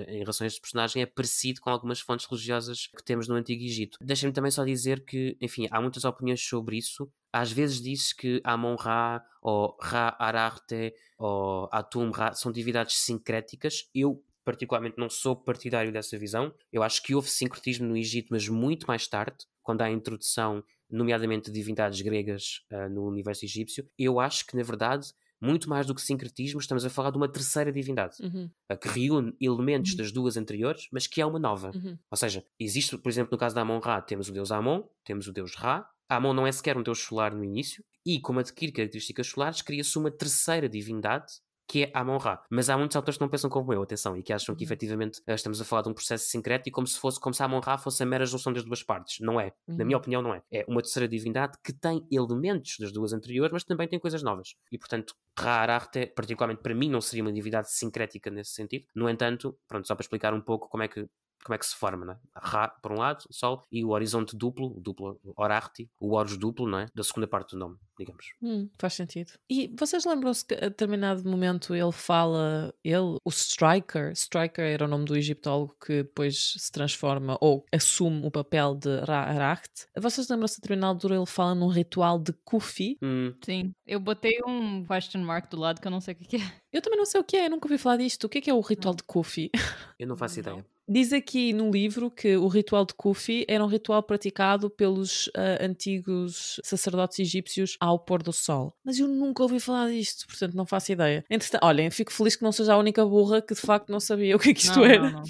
Speaker 3: em relação a este personagem é parecido com algumas fontes religiosas que temos no Antigo Egito. Deixem-me também só dizer que, enfim, há muitas opiniões sobre isso. Às vezes diz que Amon-Ra ou Ra-Ararte ou Atum-Ra são divindades sincréticas. Eu, particularmente, não sou partidário dessa visão. Eu acho que houve sincretismo no Egito, mas muito mais tarde, quando há a introdução, nomeadamente de divindades gregas uh, no universo egípcio. Eu acho que, na verdade, muito mais do que sincretismo, estamos a falar de uma terceira divindade, uhum. que reúne elementos uhum. das duas anteriores, mas que é uma nova. Uhum. Ou seja, existe, por exemplo, no caso da Amon-Ra, temos o deus Amon, temos o deus Ra. Amon não é sequer um deus solar no início, e como adquire características solares, cria-se uma terceira divindade que é Amon-Ra. Mas há muitos autores que não pensam como eu, atenção, e que acham que
Speaker 1: Uhum.
Speaker 3: efetivamente eh, estamos a falar de um processo sincrético como se fosse como se Amon-Ra fosse a mera junção das duas partes. Não é. Na minha
Speaker 1: Uhum.
Speaker 3: opinião, não é. É uma terceira divindade que tem elementos das duas anteriores, mas também tem coisas novas. E portanto, Ra-Arachte, particularmente para mim, não seria uma divindade sincrética nesse sentido. No entanto, pronto, só para explicar um pouco como é que como é que se forma, né? Ra, por um lado, Sol, e o horizonte duplo, o duplo Orarte, o Horus duplo, não é? Da segunda parte do nome, digamos.
Speaker 1: Hum, faz sentido. E vocês lembram-se que a determinado momento ele fala, ele, o Striker, Striker era o nome do egiptólogo que depois se transforma ou assume o papel de Ra-Aracht. Vocês lembram-se a determinada altura ele fala num ritual de Kufi?
Speaker 3: Hum,
Speaker 2: Sim. Eu botei um question mark do lado que eu não sei o que, é.
Speaker 1: Eu também não sei o que é, nunca ouvi falar disto. O que é que é o ritual de Kufi? *laughs*
Speaker 3: eu não faço ideia.
Speaker 1: Diz aqui no livro que o ritual de Kufi era um ritual praticado pelos ah, antigos sacerdotes egípcios ao pôr do sol. Mas eu nunca ouvi falar disto, portanto não faço ideia. Entretanto, olhem, fico feliz que não seja a única burra que de facto não sabia o que é que isto
Speaker 2: não,
Speaker 1: era.
Speaker 2: Não, não.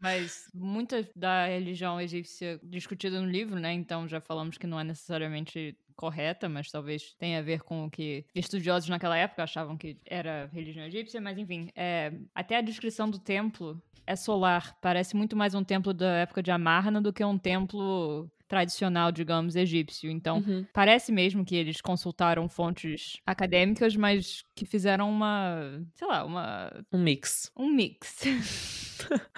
Speaker 2: Mas muita da religião egípcia discutida no livro, né? Então já falamos que não é necessariamente correta, mas talvez tenha a ver com o que estudiosos naquela época achavam que era religião egípcia, mas enfim, é, até a descrição do templo é solar, parece muito mais um templo da época de Amarna do que um templo tradicional, digamos, egípcio. Então,
Speaker 1: Uhum.
Speaker 2: parece mesmo que eles consultaram fontes acadêmicas, mas que fizeram uma, sei lá, uma
Speaker 1: Um mix.
Speaker 2: um mix. *laughs*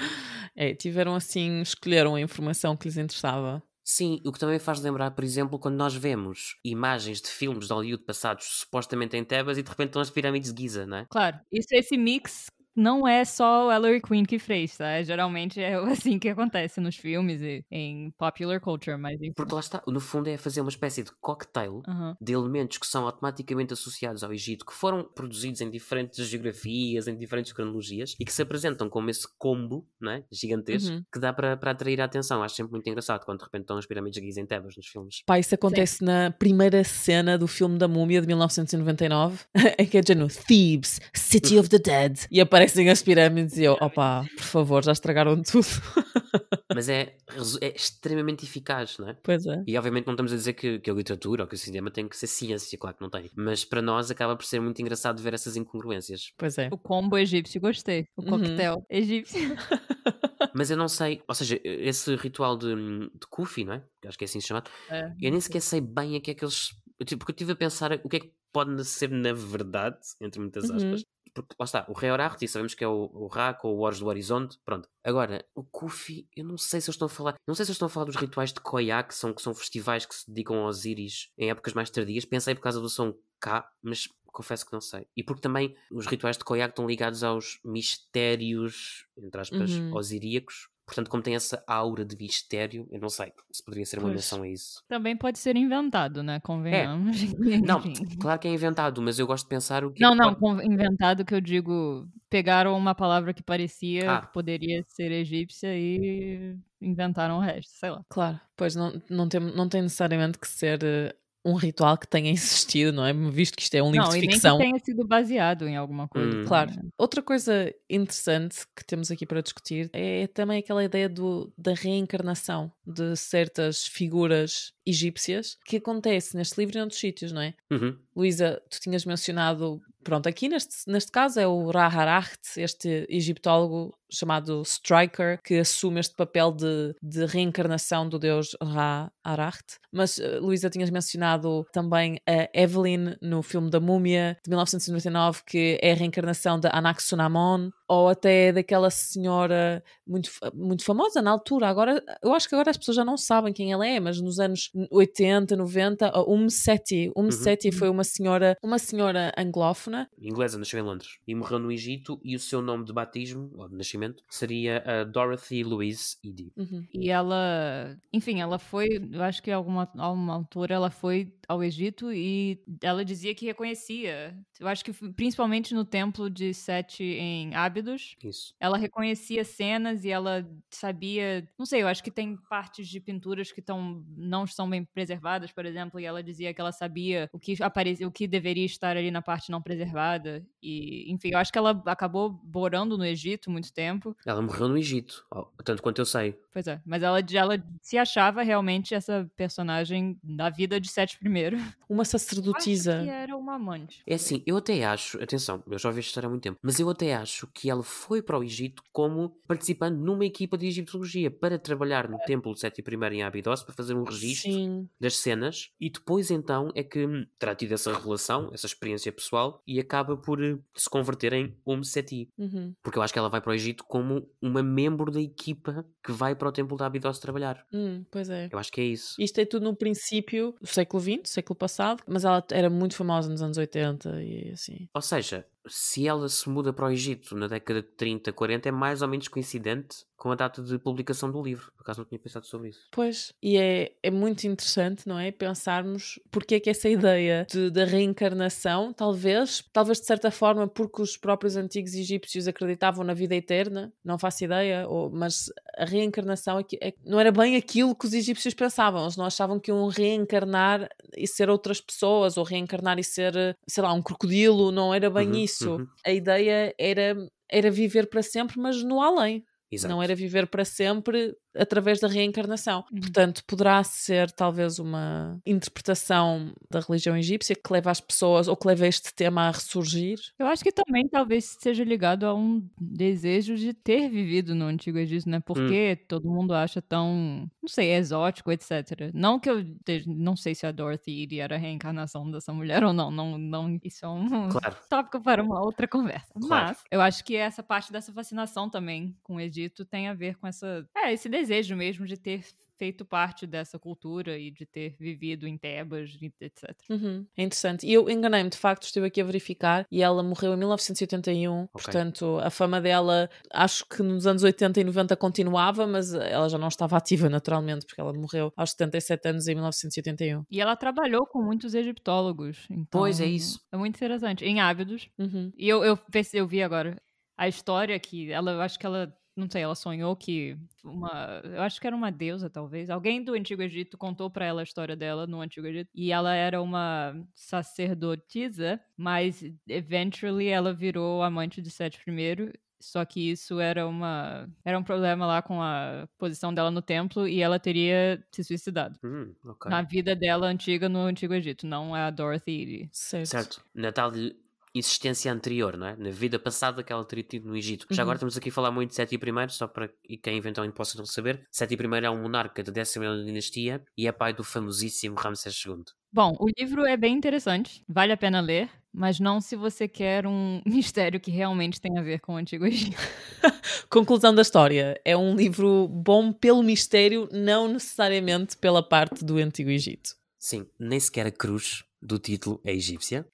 Speaker 1: É, tiveram assim, escolheram a informação que lhes interessava.
Speaker 3: Sim, o que também faz lembrar, por exemplo, quando nós vemos imagens de filmes de Hollywood passados supostamente em Tebas e de repente estão as pirâmides de Giza, não é?
Speaker 2: Claro, isso esse mix não é só o Ellery Queen que fez, tá? Geralmente é *laughs* assim que acontece nos filmes e em popular culture, mas enfim.
Speaker 3: Porque lá está, no fundo é fazer uma espécie de cocktail
Speaker 2: Aham.
Speaker 3: de elementos que são automaticamente associados ao Egito, que foram produzidos em diferentes geografias, em diferentes cronologias e que se apresentam como esse combo não é? gigantesco
Speaker 1: Uhum.
Speaker 3: que dá para, atrair a atenção. Acho sempre muito engraçado quando de repente estão as pirâmides de Giza em Tebas nos filmes.
Speaker 1: Pá, isso acontece na primeira cena do filme da Múmia de 1999, em *laughs* que é de Thebes, City of the Dead, e aparecem as pirâmides e eu, opá, por favor, já estragaram tudo. *laughs*
Speaker 3: Mas é, é extremamente eficaz, não é?
Speaker 1: pois é.
Speaker 3: E obviamente não estamos a dizer que, que a literatura ou que o cinema tem que ser ciência, claro que não tem. Mas para nós acaba por ser muito engraçado ver essas incongruências.
Speaker 1: Pois é.
Speaker 2: O combo egípcio, gostei. O
Speaker 1: Uhum.
Speaker 2: coquetel egípcio. *laughs*
Speaker 3: Mas eu não sei, ou seja, esse ritual de, de Kufi, não é? Acho que é assim chamado.
Speaker 2: É,
Speaker 3: Eu nem sequer sei bem a que é que eles. Porque eu estive a pensar o que é que pode ser na verdade, entre muitas
Speaker 1: Uhum.
Speaker 3: Porque lá está, o Rei Orarte, sabemos que é o, o Ra com o Horus do Horizonte. Pronto. Agora, o Kufi, eu não sei se eles estão a falar. Não sei se eles estão a falar dos rituais de Koya, que são, que são festivais que se dedicam aos Osíris em épocas mais tardias. Pensei por causa do som K, mas confesso que não sei. E porque também os rituais de Koyak estão ligados aos mistérios, entre aspas,
Speaker 1: Uhum.
Speaker 3: osiríacos. Portanto, como tem essa aura de mistério, eu não sei se poderia ser uma
Speaker 1: Pois.
Speaker 3: menção a isso.
Speaker 2: Também pode ser inventado, né? Convenhamos. *laughs*
Speaker 3: Não,
Speaker 2: Enfim.
Speaker 3: claro que é inventado, mas eu gosto de pensar o que
Speaker 2: Não,
Speaker 3: é
Speaker 2: não,
Speaker 3: pode-
Speaker 2: inventado que eu digo, pegaram uma palavra que parecia
Speaker 3: Ah.
Speaker 2: que poderia ser egípcia e inventaram o resto, sei lá.
Speaker 1: Claro, pois não, não, tem, não tem necessariamente que ser eh, um ritual que tenha existido, não é? Visto que isto é um livro
Speaker 2: Não,
Speaker 1: de
Speaker 2: e nem que
Speaker 1: ficção.
Speaker 2: tenha sido baseado em alguma coisa.
Speaker 3: Hum.
Speaker 1: Claro. Outra coisa interessante que temos aqui para discutir é também aquela ideia do, da reencarnação de certas figuras egípcias que acontece neste livro e em outros sítios, não é?
Speaker 3: Uhum.
Speaker 1: Luísa, tu tinhas mencionado, pronto, aqui neste, neste caso é o Ra-Haracht, este egiptólogo chamado Striker, que assume este papel de, de reencarnação do deus Ra-Haracht. Mas, eh, Luísa, tinhas mencionado também a Evelyn no filme da Múmia, de 1999, que é a reencarnação da Anaxunamon, ou até daquela senhora muito, muito famosa na altura. Agora, eu acho que agora as pessoas já não sabem quem ela é, mas nos anos 80, 90, a Um Seti. Um Seti foi uma senhora, uma senhora anglófona.
Speaker 3: Inglesa, nasceu em Londres e morreu no Egito. E o seu nome de batismo, ou de nascimento, seria a Dorothy Louise Edie.
Speaker 1: Uhum.
Speaker 2: E ela, enfim, ela foi, eu acho que a alguma, a uma altura ela foi ao Egito e ela dizia que reconhecia. Eu acho que principalmente no templo de Sete em Ábidos,
Speaker 3: Isso.
Speaker 2: ela reconhecia cenas e ela sabia, não sei, eu acho que tem partes de pinturas que tão, não estão bem preservadas, por exemplo, e ela dizia que ela sabia o que aparecia, o que deveria estar ali na parte não preservada. E, enfim, eu acho que ela acabou morando no Egito muito tempo.
Speaker 3: Ela morreu no Egito, tanto quanto eu sei.
Speaker 2: Pois é, mas ela, ela se achava realmente essa personagem da vida de Sete primeiro. *laughs*
Speaker 1: Uma sacerdotisa.
Speaker 2: Acho que era uma amante.
Speaker 3: É assim, eu até acho, atenção, eu já ouvi esta história há muito tempo, mas eu até acho que ela foi para o Egito como participando numa equipa de egiptologia para trabalhar no templo de Sete I em Abidos para fazer um registro
Speaker 1: Sim.
Speaker 3: das cenas e depois então é que terá tido essa relação, essa experiência pessoal e acaba por eh, se converter em Om Seti.
Speaker 1: Uhum.
Speaker 3: Porque eu acho que ela vai para o Egito como uma membro da equipa que vai para o templo de Abidos trabalhar.
Speaker 1: Hum, pois é.
Speaker 3: Eu acho que é isso.
Speaker 1: Isto é tudo no princípio do século XX, século passado, mas ela era muito famosa nos anos 80 e assim.
Speaker 3: Ou seja, se ela se muda para o Egito na década de 30, 40, é mais ou menos coincidente com a data de publicação do livro. Por acaso não tinha pensado sobre isso.
Speaker 1: Pois, e é, é muito interessante, não é? Pensarmos porque é que essa ideia de, da reencarnação, talvez, talvez de certa forma porque os próprios antigos egípcios acreditavam na vida eterna, não faço ideia, ou, mas a reencarnação é, é, não era bem aquilo que os egípcios pensavam. Eles não achavam que iam reencarnar e ser outras pessoas, ou reencarnar e ser, sei lá, um crocodilo, não era bem
Speaker 3: Uhum,
Speaker 1: isso.
Speaker 3: Uhum.
Speaker 1: A ideia era, era viver para sempre, mas no além.
Speaker 3: Exato.
Speaker 1: Não era viver para sempre através da reencarnação.
Speaker 2: Uhum.
Speaker 1: Portanto, poderá ser talvez uma interpretação da religião egípcia que leva as pessoas ou que leva este tema a ressurgir.
Speaker 2: Eu acho que também talvez seja ligado a um desejo de ter vivido no Antigo Egito, né? Porque todo mundo acha tão, não sei, exótico, etc. Não que eu não sei se a Dorothy Eady era a reencarnação dessa mulher ou não. não, não isso é um
Speaker 3: Claro. *laughs*
Speaker 2: tópico para uma outra conversa.
Speaker 3: Claro.
Speaker 2: Mas eu acho que essa parte dessa fascinação também com o Egito tem a ver com essa, é, esse desejo mesmo de ter feito parte dessa cultura e de ter vivido em Tebas, etc.
Speaker 1: Uhum, É interessante. E eu enganei-me, de facto, estive aqui a verificar e ela morreu em 1981. Portanto, a fama dela, acho que nos anos 80 e 90 continuava, mas ela já não estava ativa naturalmente, porque ela morreu aos 77 anos em 1981.
Speaker 2: E ela trabalhou com muitos egiptólogos. Então,
Speaker 3: Pois, é isso.
Speaker 2: É muito interessante. Em Ávidos.
Speaker 1: Uhum.
Speaker 2: E eu, eu, pensei- eu vi agora a história que ela, eu acho que ela, não sei, ela sonhou que uma, eu acho que era uma deusa, talvez. Alguém do Antigo Egito contou pra ela a história dela no Antigo Egito. E ela era uma sacerdotisa, mas eventually ela virou amante de Sete I. Só que isso era uma era um problema lá com a posição dela no templo e ela teria se suicidado.
Speaker 3: Hum, ok.
Speaker 2: Na vida dela antiga no Antigo Egito, não a Dorothy.
Speaker 1: Certo.
Speaker 3: Certo. Na tal de existência anterior, não é? Na vida passada que ela teria tido no Egito. Já agora estamos aqui a falar muito de Seti I, só para e quem eventualmente possa não saber. Seti I é um monarca da 19 dinastia e é pai do famosíssimo Ramsés II.
Speaker 2: Bom, o livro é bem interessante, vale a pena ler, mas não se você quer um *laughs* mistério que realmente tem a ver com o Antigo Egito. *laughs*
Speaker 1: Conclusão da história. É um livro bom pelo mistério, não necessariamente pela parte do Antigo Egito.
Speaker 3: Sim, nem sequer a cruz do título é egípcia.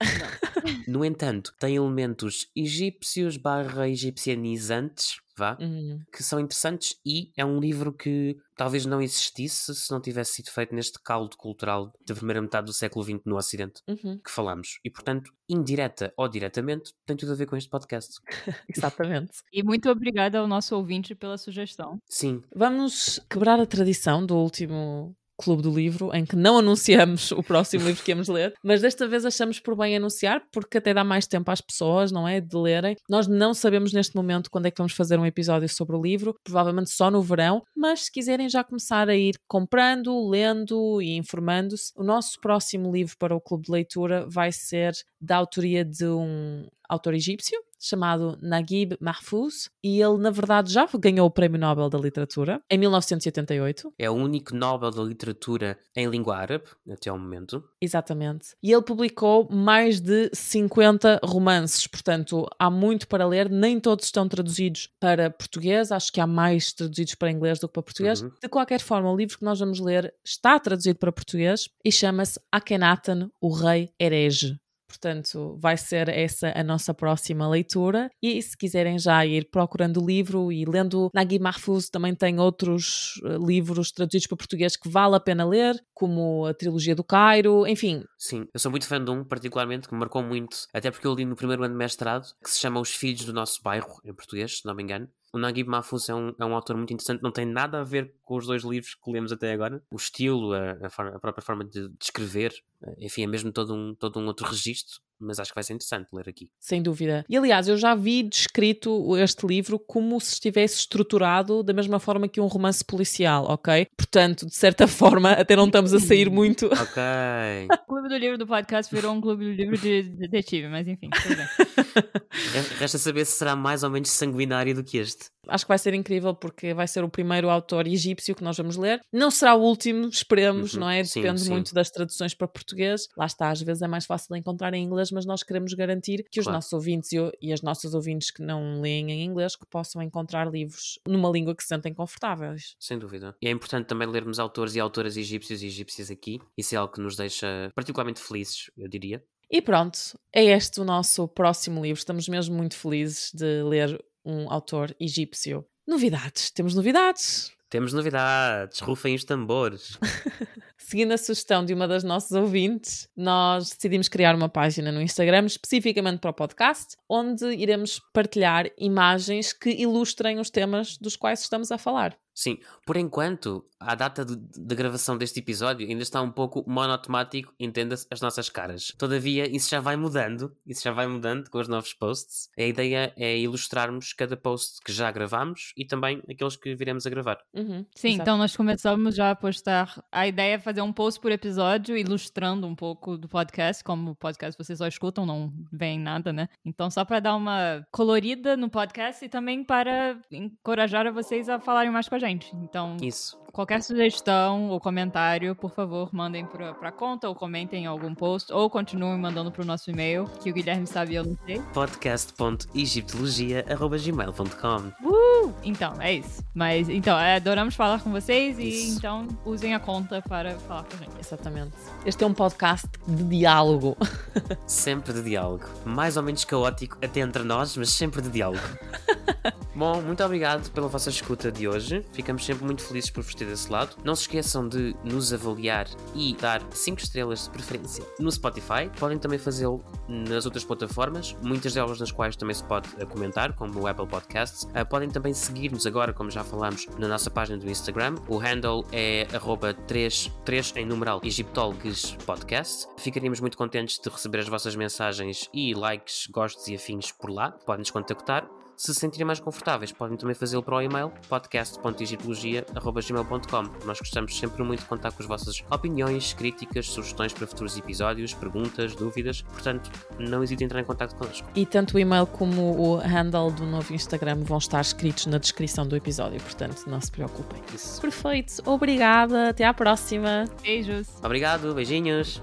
Speaker 3: No entanto, tem elementos egípcios barra egipcianizantes, vá,
Speaker 1: Uhum.
Speaker 3: que são interessantes e é um livro que talvez não existisse se não tivesse sido feito neste caldo cultural da primeira metade do século XX no Ocidente
Speaker 1: Uhum.
Speaker 3: que falamos. E, portanto, indireta ou diretamente, tem tudo a ver com este podcast. *laughs*
Speaker 1: Exatamente.
Speaker 2: E muito obrigada ao nosso ouvinte pela sugestão.
Speaker 3: Sim,
Speaker 1: Vamos quebrar a tradição do último Clube do Livro, em que não anunciamos o próximo livro que íamos ler, mas desta vez achamos por bem anunciar, porque até dá mais tempo às pessoas, não é? De lerem. Nós não sabemos neste momento quando é que vamos fazer um episódio sobre o livro, provavelmente só no verão, mas se quiserem já começar a ir comprando, lendo e informando-se, o nosso próximo livro para o Clube de Leitura vai ser da autoria de um autor egípcio chamado Naguib Mahfouz e ele na verdade já ganhou o Prémio Nobel da Literatura em 1988
Speaker 3: é o único Nobel da Literatura em língua árabe, até ao momento.
Speaker 1: Exatamente. E ele publicou mais de 50 romances, portanto, há muito para ler. Nem todos estão traduzidos para português, acho que há mais traduzidos para inglês do que para português.
Speaker 3: Uhum.
Speaker 1: De qualquer forma, o livro que nós vamos ler está traduzido para português e chama-se Akhenaten, o Rei Herege. Portanto, vai ser essa a nossa próxima leitura. E se quiserem já ir procurando o livro e lendo Naguib Mahfouz, também tem outros eh, livros traduzidos para português que vale a pena ler, como a Trilogia do Cairo, enfim.
Speaker 3: Sim, eu sou muito fã de um, particularmente, que me marcou muito, até porque eu li no primeiro ano de mestrado, que se chama Os Filhos do Nosso Bairro, em português, se não me engano. O Naguib Mahfouz é um, é um autor muito interessante, não tem nada a ver com os dois livros que lemos até agora. O estilo, a, a, forma- a própria forma de, de escrever, eh, enfim, é mesmo todo um, todo um outro registro. Mas acho que vai ser interessante ler aqui.
Speaker 1: Sem dúvida. E aliás, eu já vi descrito este livro como se estivesse estruturado da mesma forma que um romance policial, ok? Portanto, de certa *laughs* forma, até não estamos a sair muito. *laughs*
Speaker 3: ok.
Speaker 2: o clube do livro do podcast virou um clube do livro de detetive, mas enfim, tudo bem. *laughs*
Speaker 3: Resta saber se será mais ou menos sanguinário do que este.
Speaker 1: Acho que vai ser incrível porque vai ser o primeiro autor egípcio que nós vamos ler. Não será o último, esperemos, uhum. não é? Depende sim, sim. muito das traduções para português. Lá está, às vezes é mais fácil encontrar em inglês, mas nós queremos garantir que os claro. nossos ouvintes e, as nossas ouvintes que não leem em inglês que possam encontrar livros numa língua que se sentem confortáveis.
Speaker 3: Sem dúvida. E é importante também lermos autores e autoras egípcios e egípcias aqui. Isso é algo que nos deixa particularmente felizes, eu diria.
Speaker 1: E pronto, é este o nosso próximo livro. Estamos mesmo muito felizes de ler um autor egípcio. Novidades, temos novidades.
Speaker 3: Temos novidades, rufem os tambores. *laughs*
Speaker 1: Seguindo a sugestão de uma das nossas ouvintes, nós decidimos criar uma página no Instagram especificamente para o podcast, onde iremos partilhar imagens que ilustrem os temas dos quais estamos a falar.
Speaker 3: Sim, por enquanto, a data de, de, gravação deste episódio ainda está um pouco monotemático, entenda-se, as nossas caras. Todavia, isso já vai mudando, isso já vai mudando com os novos posts. A ideia é ilustrarmos cada post que já gravamos e também aqueles que viremos a gravar.
Speaker 2: Uhum, Sim, exato. então nós começamos já a postar. A ideia é fazer um post por episódio, ilustrando um pouco do podcast, como o podcast vocês só escutam, não vem nada, né? Então, só para dar uma colorida no podcast e também para encorajar vocês a falarem mais com a gente Então,
Speaker 3: Isso.
Speaker 2: Qualquer sugestão ou comentário, por favor, mandem pra, pra conta ou comentem em algum post ou continuem mandando pro nosso e-mail, que o Guilherme sabe e eu não sei.
Speaker 3: podcast.egiptologia.gmail.com
Speaker 2: uh! Então, é isso. Mas, então, é, adoramos falar com vocês e isso. então usem a conta para falar com a gente.
Speaker 1: Exatamente. Este é um podcast de diálogo. *laughs*
Speaker 3: sempre de diálogo. Mais ou menos caótico até entre nós, mas sempre de diálogo. *laughs* Bom, muito obrigado pela vossa escuta de hoje. Ficamos sempre muito felizes por vos ter desse lado. Não se esqueçam de nos avaliar e dar 5 estrelas de preferência no Spotify. Podem também fazê-lo nas outras plataformas, muitas delas nas quais também se pode comentar, como o Apple Podcasts. Uh, podem também seguir-nos agora, como já falámos, na nossa página do Instagram. O handle é 3, 3 em numeral Egiptologues Podcast. Ficaríamos muito contentes de receber as vossas mensagens e likes, gostos e afins por lá. Podem nos contactar. Se se sentirem mais confortáveis, podem também fazê-lo para o e-mail podcast.egiptologia.gmail.com. Nós gostamos sempre muito de contar com as vossas opiniões, críticas, sugestões para futuros episódios, perguntas, dúvidas. Portanto, não hesitem em entrar em contato connosco.
Speaker 1: E tanto o e-mail como o handle do novo Instagram vão estar escritos na descrição do episódio, portanto, não se preocupem.
Speaker 3: Isso.
Speaker 1: Perfeito. Obrigada. Até à próxima.
Speaker 2: Beijos.
Speaker 3: Obrigado. Beijinhos.